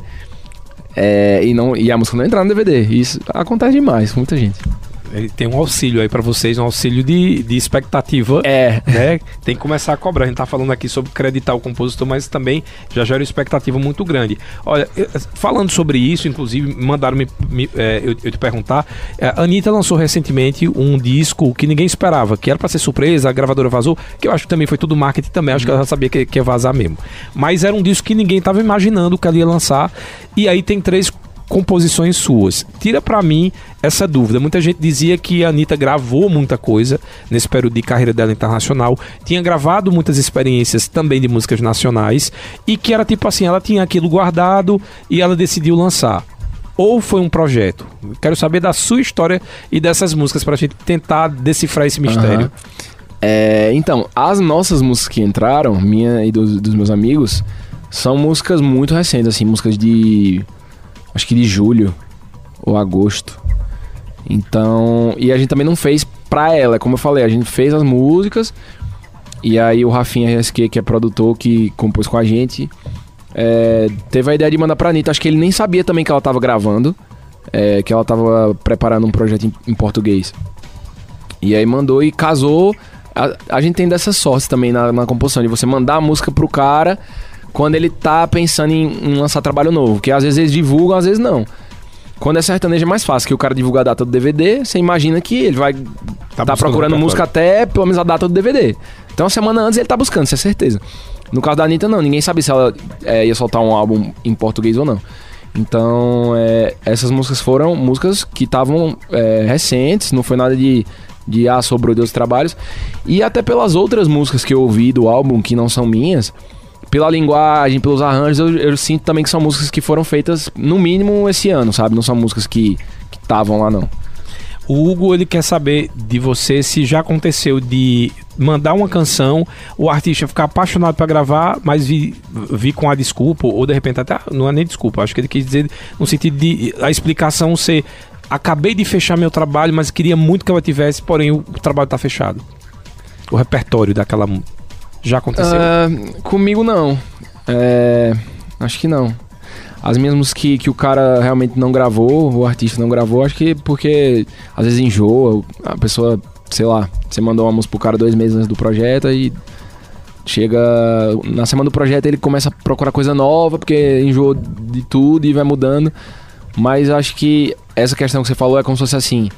é, e, não, e a música não entrar no DVD. Isso acontece demais com muita gente. Tem um auxílio aí pra vocês, um auxílio de, de expectativa. É. né? Tem que começar a cobrar. A gente tá falando aqui sobre creditar o compositor, mas também já gera uma expectativa muito grande. Olha, falando sobre isso, inclusive, mandaram me, me- é, eu, eu te perguntar. é, A Anitta lançou recentemente um disco que ninguém esperava, que era pra ser surpresa, a gravadora vazou, que eu acho que também foi tudo marketing também, acho que ela já sabia que, que ia vazar mesmo. Mas era um disco que ninguém tava imaginando que ela ia lançar. E aí tem três composições suas. Tira pra mim essa dúvida. Muita gente dizia que a Anitta gravou muita coisa nesse período de carreira dela internacional, tinha gravado muitas experiências também de músicas nacionais e que era tipo assim, ela tinha aquilo guardado e ela decidiu lançar. Ou foi um projeto? Quero saber da sua história e dessas músicas pra gente tentar decifrar esse mistério. Aham. É, então, as nossas músicas que entraram, minha e dos, dos meus amigos, são músicas muito recentes, assim, músicas de. Acho que de julho ou agosto. Então. E a gente também não fez pra ela, como eu falei, a gente fez as músicas. E aí o Rafinha RSQ, que é produtor, que compôs com a gente, é, teve a ideia de mandar pra Anitta. Acho que ele nem sabia também que ela tava gravando. é, que ela tava preparando um projeto em, em português. E aí mandou e casou. A, a gente tem dessa sorte também na, na composição, de você mandar a música pro cara quando ele tá pensando em, em lançar trabalho novo. Que às vezes eles divulgam, às vezes não. Quando é sertanejo é mais fácil, que o cara divulga a data do DVD, você imagina que ele vai tá, buscando procurando música até pelo menos a data do DVD. Então, uma semana antes ele tá buscando, isso é certeza. No caso da Anitta, não. Ninguém sabe se ela é, ia soltar um álbum em português ou não. Então, é, essas músicas foram músicas que estavam é, recentes, não foi nada de, de ah, sobrou de outros trabalhos. E até pelas outras músicas que eu ouvi do álbum, que não são minhas, pela linguagem, pelos arranjos, eu, eu sinto também que são músicas que foram feitas, no mínimo, esse ano, sabe? Não são músicas que estavam lá, não. O Hugo ele quer saber de você se já aconteceu de mandar uma canção, o artista ficar apaixonado pra gravar, mas vir vi com a desculpa, ou de repente até não é nem desculpa, acho que ele quis dizer no sentido de a explicação ser acabei de fechar meu trabalho, mas queria muito que ela tivesse, porém o, trabalho tá fechado. O repertório daquela já aconteceu? Ah, comigo não. É, acho que não. As músicas que, que o cara realmente não gravou, o artista não gravou, acho que porque às vezes enjoa, a pessoa, sei lá, você mandou uma música pro cara dois meses antes do projeto e chega na semana do projeto ele começa a procurar coisa nova porque enjoou de tudo e vai mudando. Mas acho que essa questão que você falou é como se fosse assim,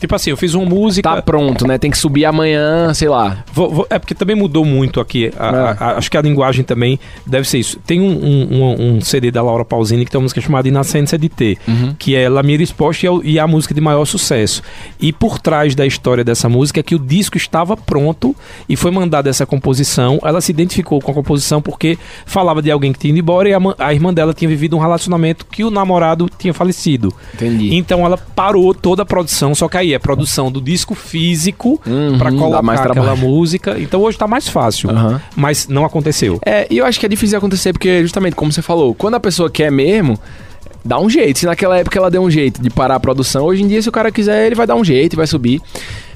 Tipo assim, eu fiz uma música. tá pronto, né? Tem que subir amanhã, sei lá. Vou- vou- é porque também mudou muito aqui. a- É. a- a- acho que a linguagem também deve ser isso. Tem um, um- um- CD da Laura Pausini que tem uma música chamada Inocência de T, Uhum. que é La Mira Exposta e é, e a música de maior sucesso. E por trás da história dessa música é que o disco estava pronto e foi mandada essa composição. Ela se identificou com a composição porque falava de alguém que tinha ido embora e a, a irmã dela tinha vivido um relacionamento que o namorado tinha falecido. Entendi. Então ela parou toda a produção, só que aí é produção do disco físico Uhum, pra dá colocar mais aquela música. Então hoje tá mais fácil, Aham. mas não aconteceu. É, e eu acho que é difícil acontecer porque, justamente, como você falou, quando a pessoa quer mesmo, dá um jeito. Se naquela época ela deu um jeito de parar a produção, hoje em dia, se o cara quiser, ele vai dar um jeito e vai subir.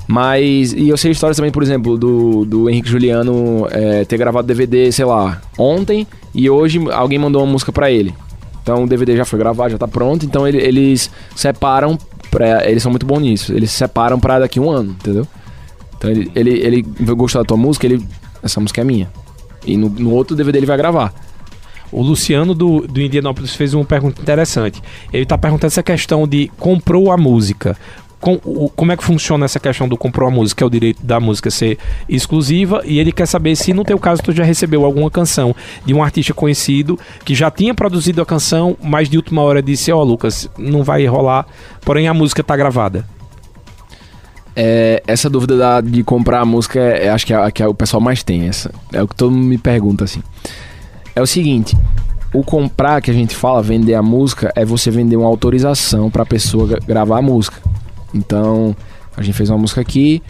Mas, e eu sei histórias também, por exemplo, do, do Henrique Juliano é, ter gravado DVD, sei lá, ontem, e hoje alguém mandou uma música pra ele. Então o DVD já foi gravado, já tá pronto, então ele- eles separam, pra, eles são muito bons nisso, eles se separam pra daqui um ano, entendeu? Então ele, ele, ele gostou da tua música, ele. Essa música é minha. E no, no outro DVD ele vai gravar. O Luciano do, do Indianópolis fez uma pergunta interessante. Ele tá perguntando essa questão de comprou a música. Com, o- como é que funciona essa questão do comprou a música? É o direito da música ser exclusiva. E ele quer saber se, no teu caso, tu já recebeu alguma canção de um artista conhecido que já tinha produzido a canção, mas de última hora disse: Ó, Lucas, não vai rolar, porém a música tá gravada. É, essa dúvida da- de comprar a música, é, é- acho que é a que o pessoal mais tem. Essa, é o que todo mundo me pergunta, assim. É o seguinte: o comprar que a gente fala, vender a música, é você vender uma autorização pra pessoa gra- gravar a música. Então, a gente fez uma música aqui,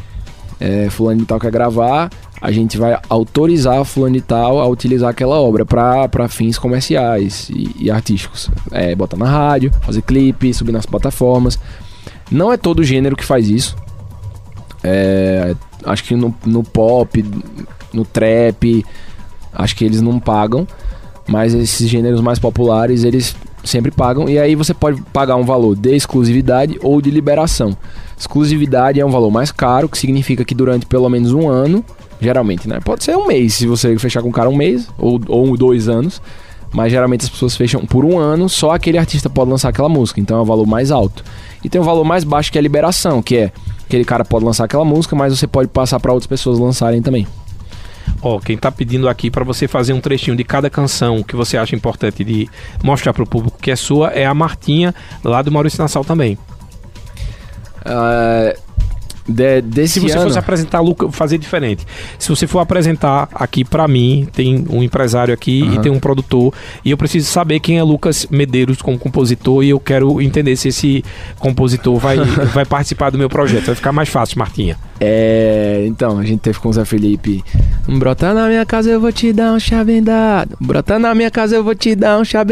é, fulano de tal quer gravar, a gente vai autorizar fulano de tal a utilizar aquela obra pra fins comerciais e, e artísticos. É, botar na rádio, fazer clipe, subir nas plataformas. Não é todo gênero que faz isso. É, acho que no, no pop, no trap, acho que eles não pagam. Mas esses gêneros mais populares, eles sempre pagam. E aí você pode pagar um valor de exclusividade ou de liberação. Exclusividade é um valor mais caro, que significa que durante pelo menos um ano, geralmente, né? Pode ser um mês, se você fechar com o cara um mês, ou, ou dois anos. Mas geralmente as pessoas fecham por um ano, só aquele artista pode lançar aquela música. Então é o valor mais alto. E tem o valor mais baixo que é a liberação, que é aquele cara pode lançar aquela música, mas você pode passar para outras pessoas lançarem também. Ó, quem tá pedindo aqui pra você fazer um trechinho de cada canção que você acha importante de mostrar pro público que é sua é a Martinha, lá do Maurício Nassau também. Ah, de- desse Se você ano, fosse apresentar, Luca, fazer diferente. Se você for apresentar aqui pra mim, tem um empresário aqui e Aham. tem um produtor, e eu preciso saber quem é Lucas Medeiros como compositor e eu quero entender se esse compositor vai, vai participar do meu projeto. Vai ficar mais fácil, Martinha. É, então, a gente teve com o Zé Felipe. Brota na minha casa, eu vou te dar um chá. Brota na minha casa, eu vou te dar um chá.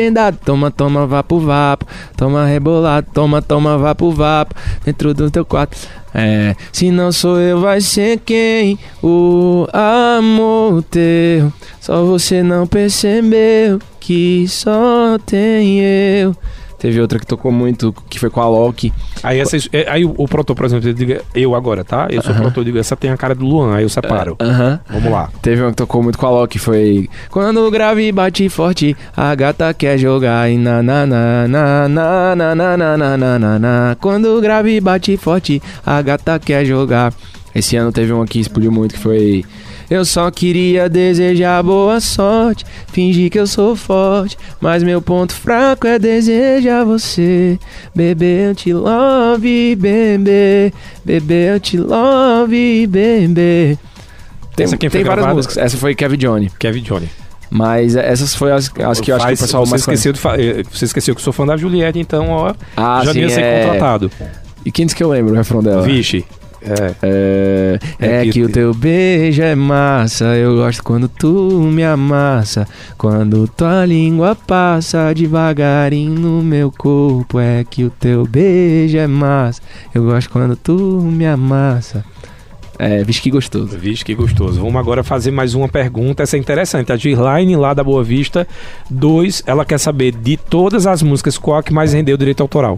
Toma, toma, vapo, vapo. Toma rebolado, toma, toma, vapo, vapo. Dentro do teu quarto. É, se não sou eu, vai ser quem? O amor teu. Só você não percebeu que só tem eu. Teve outra que tocou muito, que foi com a Loki. Aí, essa, é, aí o, o produtor, por exemplo, ele diga eu agora, tá? Eu sou o Aham. produtor, eu digo, essa tem a cara do Luan, aí eu separo. Aham. Vamos lá. Teve uma que tocou muito com a Loki, foi Quando o grave bate forte, a gata quer jogar e na na na na na na na na na na na na Quando o grave bate forte, a gata quer jogar Esse ano teve uma que explodiu muito que foi Eu só queria desejar boa sorte, fingir que eu sou forte Mas meu ponto fraco é desejar você Bebê, eu te love, bebê Bebê, eu te love, bebê tem, Essa quem foi tem várias gravada? músicas. Essa foi Kevin Johnny. Kevin Johnny. Mas essas foram as, as que eu acho que o pessoal você mais esqueceu de eh, Você esqueceu que eu sou fã da Juliette, então, ó. Ah, já sim, devia ser é... contratado. E quem disse que eu lembro o refrão dela? Vixe. É. É, É que que, o te- teu beijo é massa, eu gosto quando tu me amassa, quando tua língua passa devagarinho no meu corpo. É que o teu beijo é massa, eu gosto quando tu me amassa. É, vixe que gostoso. Vixe, que gostoso. Vamos agora fazer mais uma pergunta. Essa é interessante. A Girline, lá da Boa Vista. Dois, ela quer saber de todas as músicas, qual a que mais rendeu direito autoral?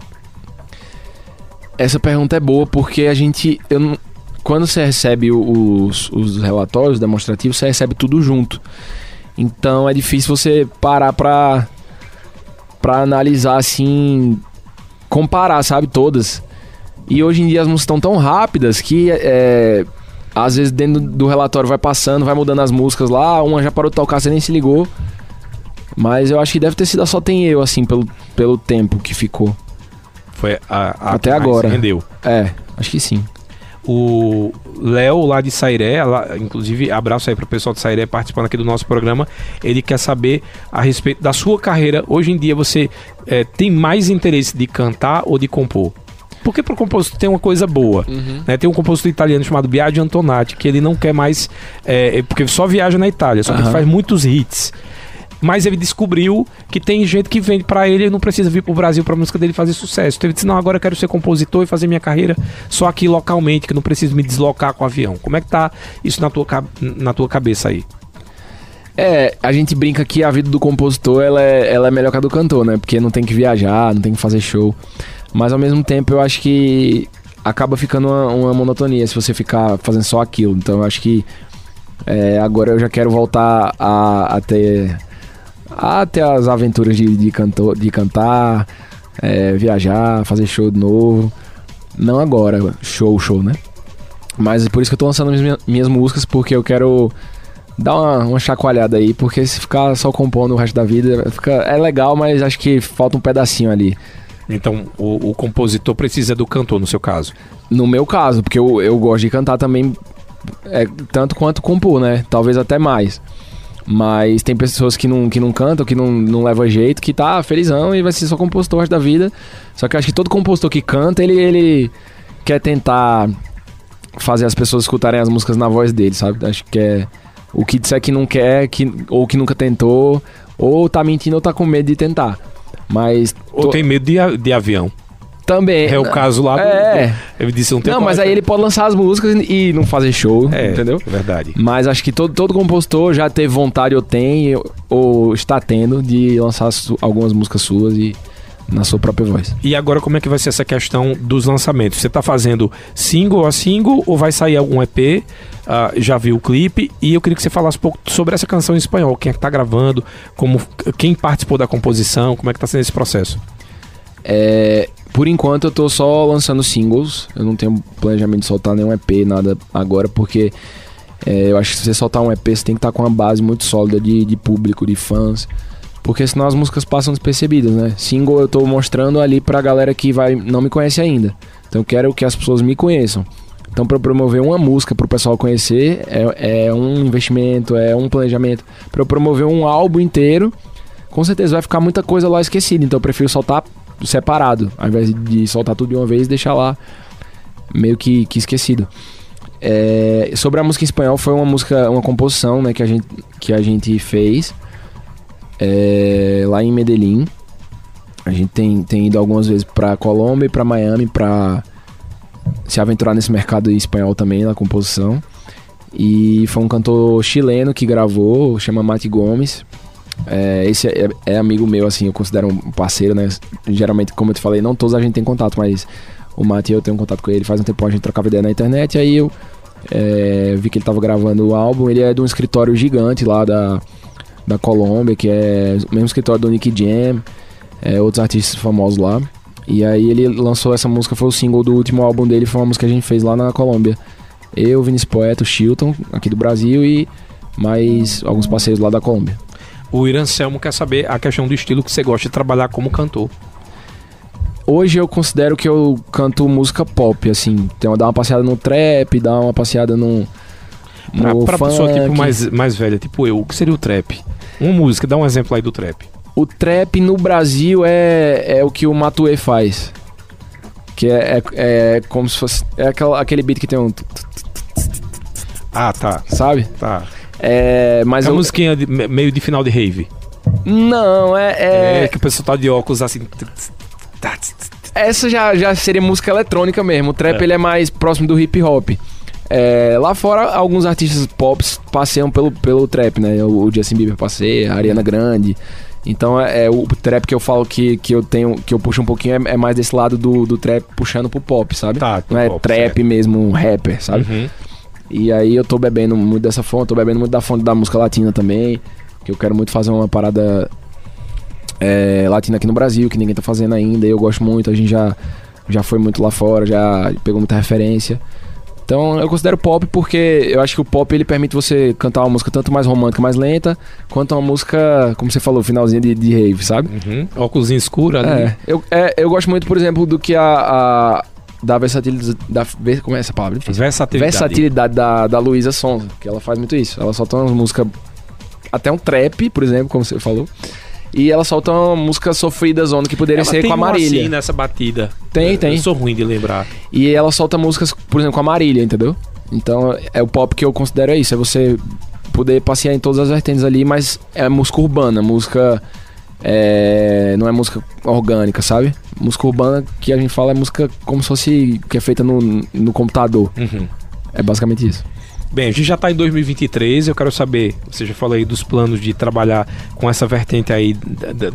Essa pergunta é boa porque a gente. não- quando você recebe os, os relatórios demonstrativos, você recebe tudo junto. Então é difícil você parar pra, pra analisar assim. Comparar, sabe? Todas. E hoje em dia as músicas estão tão rápidas que é, às vezes dentro do relatório vai passando, vai mudando as músicas lá, uma já parou de tocar, você nem se ligou. Mas eu acho que deve ter sido a Só Tem Eu, assim, pelo, pelo tempo que ficou. Foi a, a Até que mais agora. rendeu. É, acho que sim. O Léo, lá de Sairé, lá, inclusive, abraço aí pro pessoal de Sairé participando aqui do nosso programa. Ele quer saber a respeito da sua carreira. Hoje em dia, você eh, tem mais interesse de cantar ou de compor? Porque pro compositor tem uma coisa boa. né? Tem um compositor italiano chamado Biagio Antonati, que ele não quer mais. eh, porque só viaja na Itália, só que ele Aham. faz muitos hits. Mas ele descobriu que tem gente que vem pra ele e não precisa vir pro Brasil pra música dele fazer sucesso. Então ele disse: Não, agora eu quero ser compositor e fazer minha carreira só aqui localmente, que não preciso me deslocar com o avião. Como é que tá isso na tua, na tua cabeça aí? É, a gente brinca que a vida do compositor ela é, ela é melhor que a do cantor, né? Porque não tem que viajar, não tem que fazer show. Mas ao mesmo tempo eu acho que acaba ficando uma, uma monotonia se você ficar fazendo só aquilo. Então eu acho que é, agora eu já quero voltar a, a ter a ter as aventuras de, de, cantor, de cantar, é, viajar, fazer show de novo. Não agora, show, show, né? Mas é por isso que eu tô lançando as minhas, minhas músicas, porque eu quero dar uma, uma chacoalhada aí, porque se ficar só compondo o resto da vida, fica, é legal, mas acho que falta um pedacinho ali. Então, o, o compositor precisa do cantor, no seu caso. No meu caso, porque eu, eu gosto de cantar também, é, tanto quanto compor, né? Talvez até mais. Mas tem pessoas que não, que não cantam, que não, não leva jeito, que tá felizão e vai ser só compositor da vida. Só que eu acho que todo compositor que canta, ele, ele quer tentar fazer as pessoas escutarem as músicas na voz dele, sabe? Acho que é o que disser que não quer, que, ou que nunca tentou, ou tá mentindo ou tá com medo de tentar. Mas. Ou tem medo de, de avião. Também. É o caso lá do. É. Ele disse um tempo Não, mas aí ele pode lançar as músicas e não fazer show, É, entendeu? verdade. Mas acho que todo, todo compositor já teve vontade ou tem, ou está tendo, de lançar algumas músicas suas e na sua própria voz. E agora como é que vai ser essa questão dos lançamentos? Você tá fazendo single a single ou vai sair algum EP? Ah, já viu o clipe e eu queria que você falasse um pouco sobre essa canção em espanhol. Quem é que tá gravando? Como, quem participou da composição? Como é que tá sendo esse processo? É, por enquanto eu tô só lançando singles, eu não tenho planejamento de soltar nenhum EP, nada agora, porque é, eu acho que se você soltar um EP, você tem que estar com uma base muito sólida de, de público, de fãs. Porque senão as músicas passam despercebidas, né? Single eu tô mostrando ali pra galera que vai não me conhece ainda. Então eu quero que as pessoas me conheçam. Então eu promover uma música pro pessoal conhecer é, é um investimento, é um planejamento. Eu promover um álbum inteiro, com certeza vai ficar muita coisa lá esquecida. Então eu prefiro soltar separado, ao invés de soltar tudo de uma vez e deixar lá meio que, que esquecido. É, sobre a música em espanhol foi uma música, uma composição, né, que a gente, que a gente fez é, lá em Medellín. A gente tem, tem ido algumas vezes pra Colômbia e pra Miami pra se aventurar nesse mercado espanhol também na composição. E foi um cantor chileno que gravou, chama Mati Gomes. É, esse é, é amigo meu, assim, eu considero um parceiro, né? Geralmente, como eu te falei, não todos a gente tem contato, mas o Mati eu tenho contato com ele faz um tempo, a gente trocava ideia na internet, aí eu é, vi que ele tava gravando o álbum. Ele é de um escritório gigante lá da, da Colômbia, que é o mesmo escritório do Nick Jam, é, outros artistas famosos lá. E aí ele lançou essa música, foi o single do último álbum dele, foi uma música que a gente fez lá na Colômbia. Eu, Vinícius Poeta, o Chilton, aqui do Brasil, e mais alguns parceiros lá da Colômbia. O Irã Selmo quer saber a questão do estilo que você gosta de trabalhar como cantor. Hoje eu considero que eu canto música pop, assim. Então, dar uma passeada no trap, dar uma passeada no. Pra, no pra pessoa funk. tipo mais, mais velha, tipo eu, o que seria o trap? Uma música, dá um exemplo aí do trap. O trap no Brasil é, é o que o Matue faz. Que é, é, é como se fosse. É aquela, aquele beat que tem um. Ah, tá, Sabe? tá. É. Mas É eu. uma musiquinha de- me- meio de final de rave. Não, é. É, é que o pessoal tá de óculos assim. essa já, já seria música eletrônica mesmo. O trap É. ele é mais próximo do hip hop. É, lá fora, alguns artistas pop passeiam pelo, pelo trap, né? O, o Justin Bieber passeia, a Ariana Grande. Então é, é o trap que eu falo que, que eu tenho, que eu puxo um pouquinho, é, é mais desse lado do, do trap puxando pro pop, sabe? Tá, Não é pop, trap certo. mesmo, um rapper, sabe? Uhum. E aí eu tô bebendo muito dessa fonte, tô bebendo muito da fonte da música latina também. Que eu quero muito fazer uma parada é, latina aqui no Brasil, que ninguém tá fazendo ainda. E eu gosto muito, a gente já, já foi muito lá fora, já pegou muita referência. Então eu considero pop porque eu acho que o pop ele permite você cantar uma música tanto mais romântica, mais lenta, quanto uma música, como você falou, finalzinho de, de rave, sabe? Uhum. Óculos escuro ali. É, eu, é, eu gosto muito, por exemplo, do que a. a da versatilidade. Da, como é essa palavra? Versatilidade. Versatilidade da, da Luísa Sonza, que ela faz muito isso. Ela solta umas músicas. Até um trap, por exemplo, como você falou. E ela solta uma música sofrida zona que poderia Ela ser tem com a Marília. assim nessa batida. Tem, Eu- tem. Eu sou ruim de lembrar. E ela solta músicas, por exemplo, com a Marília, entendeu? Então é o pop que eu considero é isso, é você poder passear em todas as vertentes ali, mas é música urbana, música é, não é música orgânica, sabe? Música urbana que a gente fala é música como se fosse que é feita no, no computador. Uhum. É basicamente isso. Bem, a gente já está em 2023, eu quero saber, você já falou aí dos planos de trabalhar com essa vertente aí,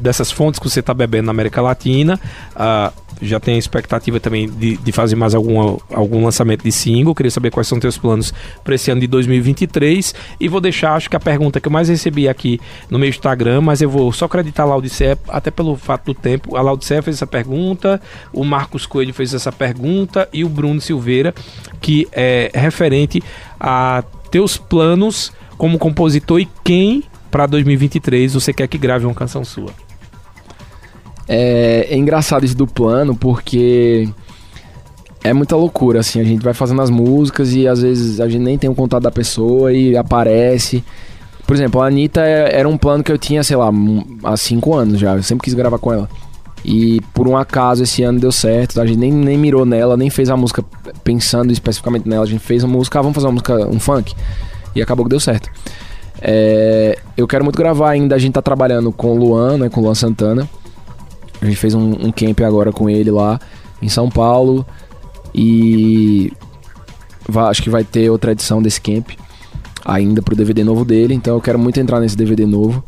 dessas fontes que você está bebendo na América Latina, ah, já tem a expectativa também de, de fazer mais alguma, algum lançamento de single, queria saber quais são teus planos para esse ano de 2023, e vou deixar, acho que a pergunta que eu mais recebi aqui no meu Instagram, mas eu vou só acreditar a Laudicea, até pelo fato do tempo, a Laudicea fez essa pergunta, o Marcos Coelho fez essa pergunta, e o Bruno Silveira, que é referente a teus planos como compositor e quem para 2023 você quer que grave uma canção sua. É, é engraçado isso do plano, porque é muita loucura, assim. A gente vai fazendo as músicas e às vezes a gente nem tem o contato da pessoa e aparece. Por exemplo, a Anitta é, era um plano que eu tinha, sei lá, há cinco anos já. Eu sempre quis gravar com ela. E por um acaso esse ano deu certo. A gente nem, nem mirou nela, nem fez a música pensando especificamente nela. A gente fez uma música, ah, vamos fazer uma música, um funk. E acabou que deu certo. É, eu quero muito gravar ainda. A gente tá trabalhando com o Luan, né? Com o Luan Santana. A gente fez um, um camp agora com ele lá em São Paulo. E vai, acho que vai ter outra edição desse camp ainda pro DVD novo dele. Então eu quero muito entrar nesse DVD novo.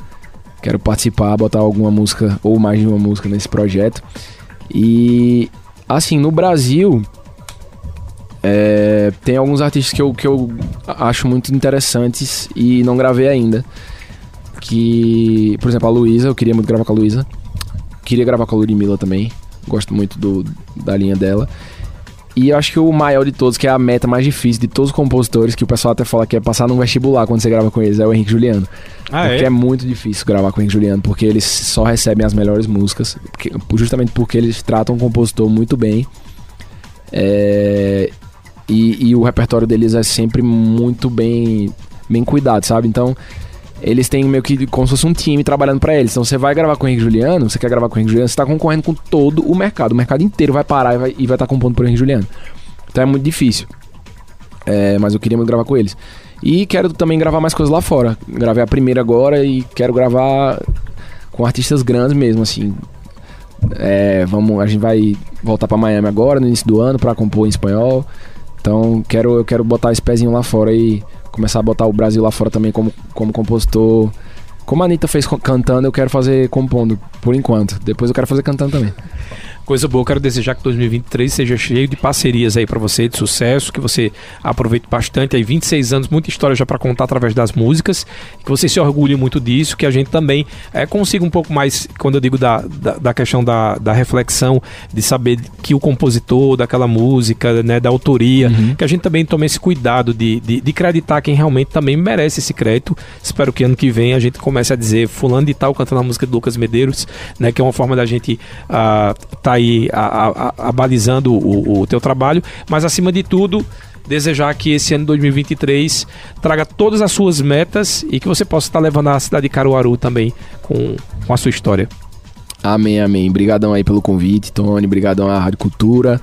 Quero participar, botar alguma música ou mais de uma música nesse projeto. E assim, no Brasil, é, tem alguns artistas que eu, que eu acho muito interessantes e não gravei ainda. Que, por exemplo, a Luísa, eu queria muito gravar com a Luísa. Queria gravar com a Ludmilla também. Gosto muito do, da linha dela. E eu acho que o maior de todos, que é a meta mais difícil de todos os compositores, que o pessoal até fala que é passar num vestibular quando você grava com eles, é o Henrique Juliano. Ah, porque é? é? muito difícil gravar com o Henrique Juliano, porque eles só recebem as melhores músicas, porque, justamente porque eles tratam o compositor muito bem. É, e, e, o repertório deles é sempre muito bem, bem cuidado, sabe? Então, eles têm meio que como se fosse um time trabalhando para eles. Então você vai gravar com o Henrique Juliano, você quer gravar com o Henrique Juliano, você tá concorrendo com todo o mercado. O mercado inteiro vai parar e vai estar tá compondo por Henrique Juliano. Então é muito difícil. É, mas eu queria muito gravar com eles. E quero também gravar mais coisas lá fora. Gravei a primeira agora e quero gravar com artistas grandes mesmo, assim. É, vamos, a gente vai voltar para Miami agora, no início do ano, para compor em espanhol. Então quero, eu quero botar esse pezinho lá fora e começar a botar o Brasil lá fora também como, como compositor. Como a Anitta fez cantando, eu quero fazer compondo, por enquanto. Depois eu quero fazer cantando também. Coisa boa, quero desejar que 2023 seja cheio de parcerias aí para você, de sucesso, que você aproveite bastante aí 26 anos, muita história já para contar através das músicas, que você se orgulhe muito disso, que a gente também é, consiga um pouco mais, quando eu digo da, da, da, questão da, da reflexão, de saber que o compositor daquela música, né, da autoria, uhum. que a gente também tome esse cuidado de, de, de acreditar quem realmente também merece esse crédito. Espero que ano que vem a gente comece a dizer fulano de tal cantando a música de Lucas Medeiros, né, que é uma forma da gente uh, tá aí abalizando o, o teu trabalho, mas acima de tudo, desejar que esse ano 2023 traga todas as suas metas e que você possa estar levando a cidade de Caruaru também com, com a sua história. Amém, amém. Obrigadão aí pelo convite, Tony. Obrigadão à Rádio Cultura.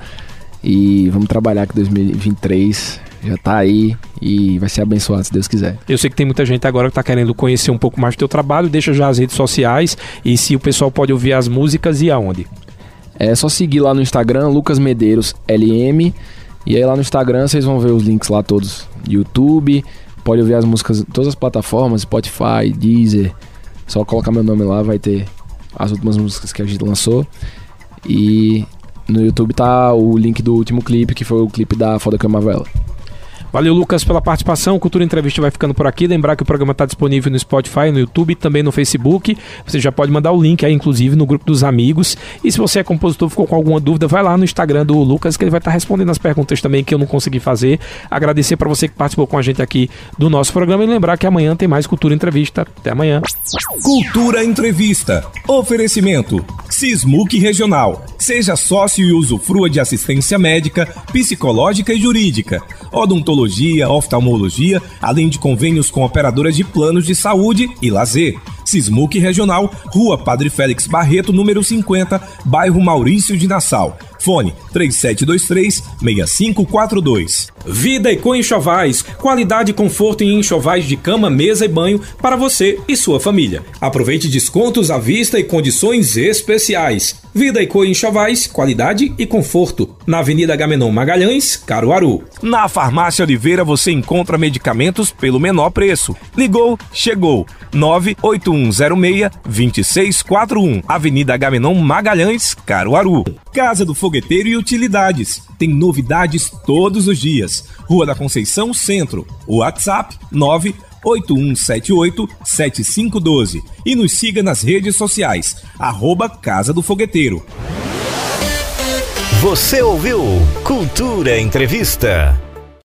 E vamos trabalhar que 2023 já tá aí e vai ser abençoado se Deus quiser. Eu sei que tem muita gente agora que tá querendo conhecer um pouco mais do teu trabalho. Deixa já as redes sociais e se o pessoal pode ouvir as músicas e aonde. É só seguir lá no Instagram, Lucas Medeiros LM. E aí lá no Instagram vocês vão ver os links lá todos. YouTube, pode ouvir as músicas todas as plataformas, Spotify, Deezer. Só colocar meu nome lá, vai ter as últimas músicas que a gente lançou. E no YouTube tá o link do último clipe, que foi o clipe da Foda Cama Vela. Valeu, Lucas, pela participação. Cultura Entrevista vai ficando por aqui. Lembrar que o programa está disponível no Spotify, no YouTube também no Facebook. Você já pode mandar o link aí, inclusive, no grupo dos amigos. E se você é compositor, ficou com alguma dúvida, vai lá no Instagram do Lucas, que ele vai estar tá respondendo as perguntas também que eu não consegui fazer. Agradecer para você que participou com a gente aqui do nosso programa e lembrar que amanhã tem mais Cultura Entrevista. Até amanhã. Cultura Entrevista. Oferecimento. Sismuc Regional. Seja sócio e usufrua de assistência médica, psicológica e jurídica. Odontologia oftalmologia, além de convênios com operadoras de planos de saúde e lazer. Sismuc Regional, Rua Padre Félix Barreto, número 50, bairro Maurício de Nassau. Fone 3723-6542. Vida Eco Enxovais. Qualidade e conforto em enxovais de cama, mesa e banho para você e sua família. Aproveite descontos à vista e condições especiais. Vida Eco Enxovais, qualidade e conforto. Na Avenida Gamenon Magalhães, Caruaru. Na Farmácia Oliveira você encontra medicamentos pelo menor preço. Ligou, chegou. 98106-2641. Avenida Gamenon Magalhães, Caruaru. Casa do Fogueteiro e Utilidades. Tem novidades todos os dias. Rua da Conceição Centro. WhatsApp 981787512. E nos siga nas redes sociais. Arroba Casa do Fogueteiro. Você ouviu Cultura Entrevista.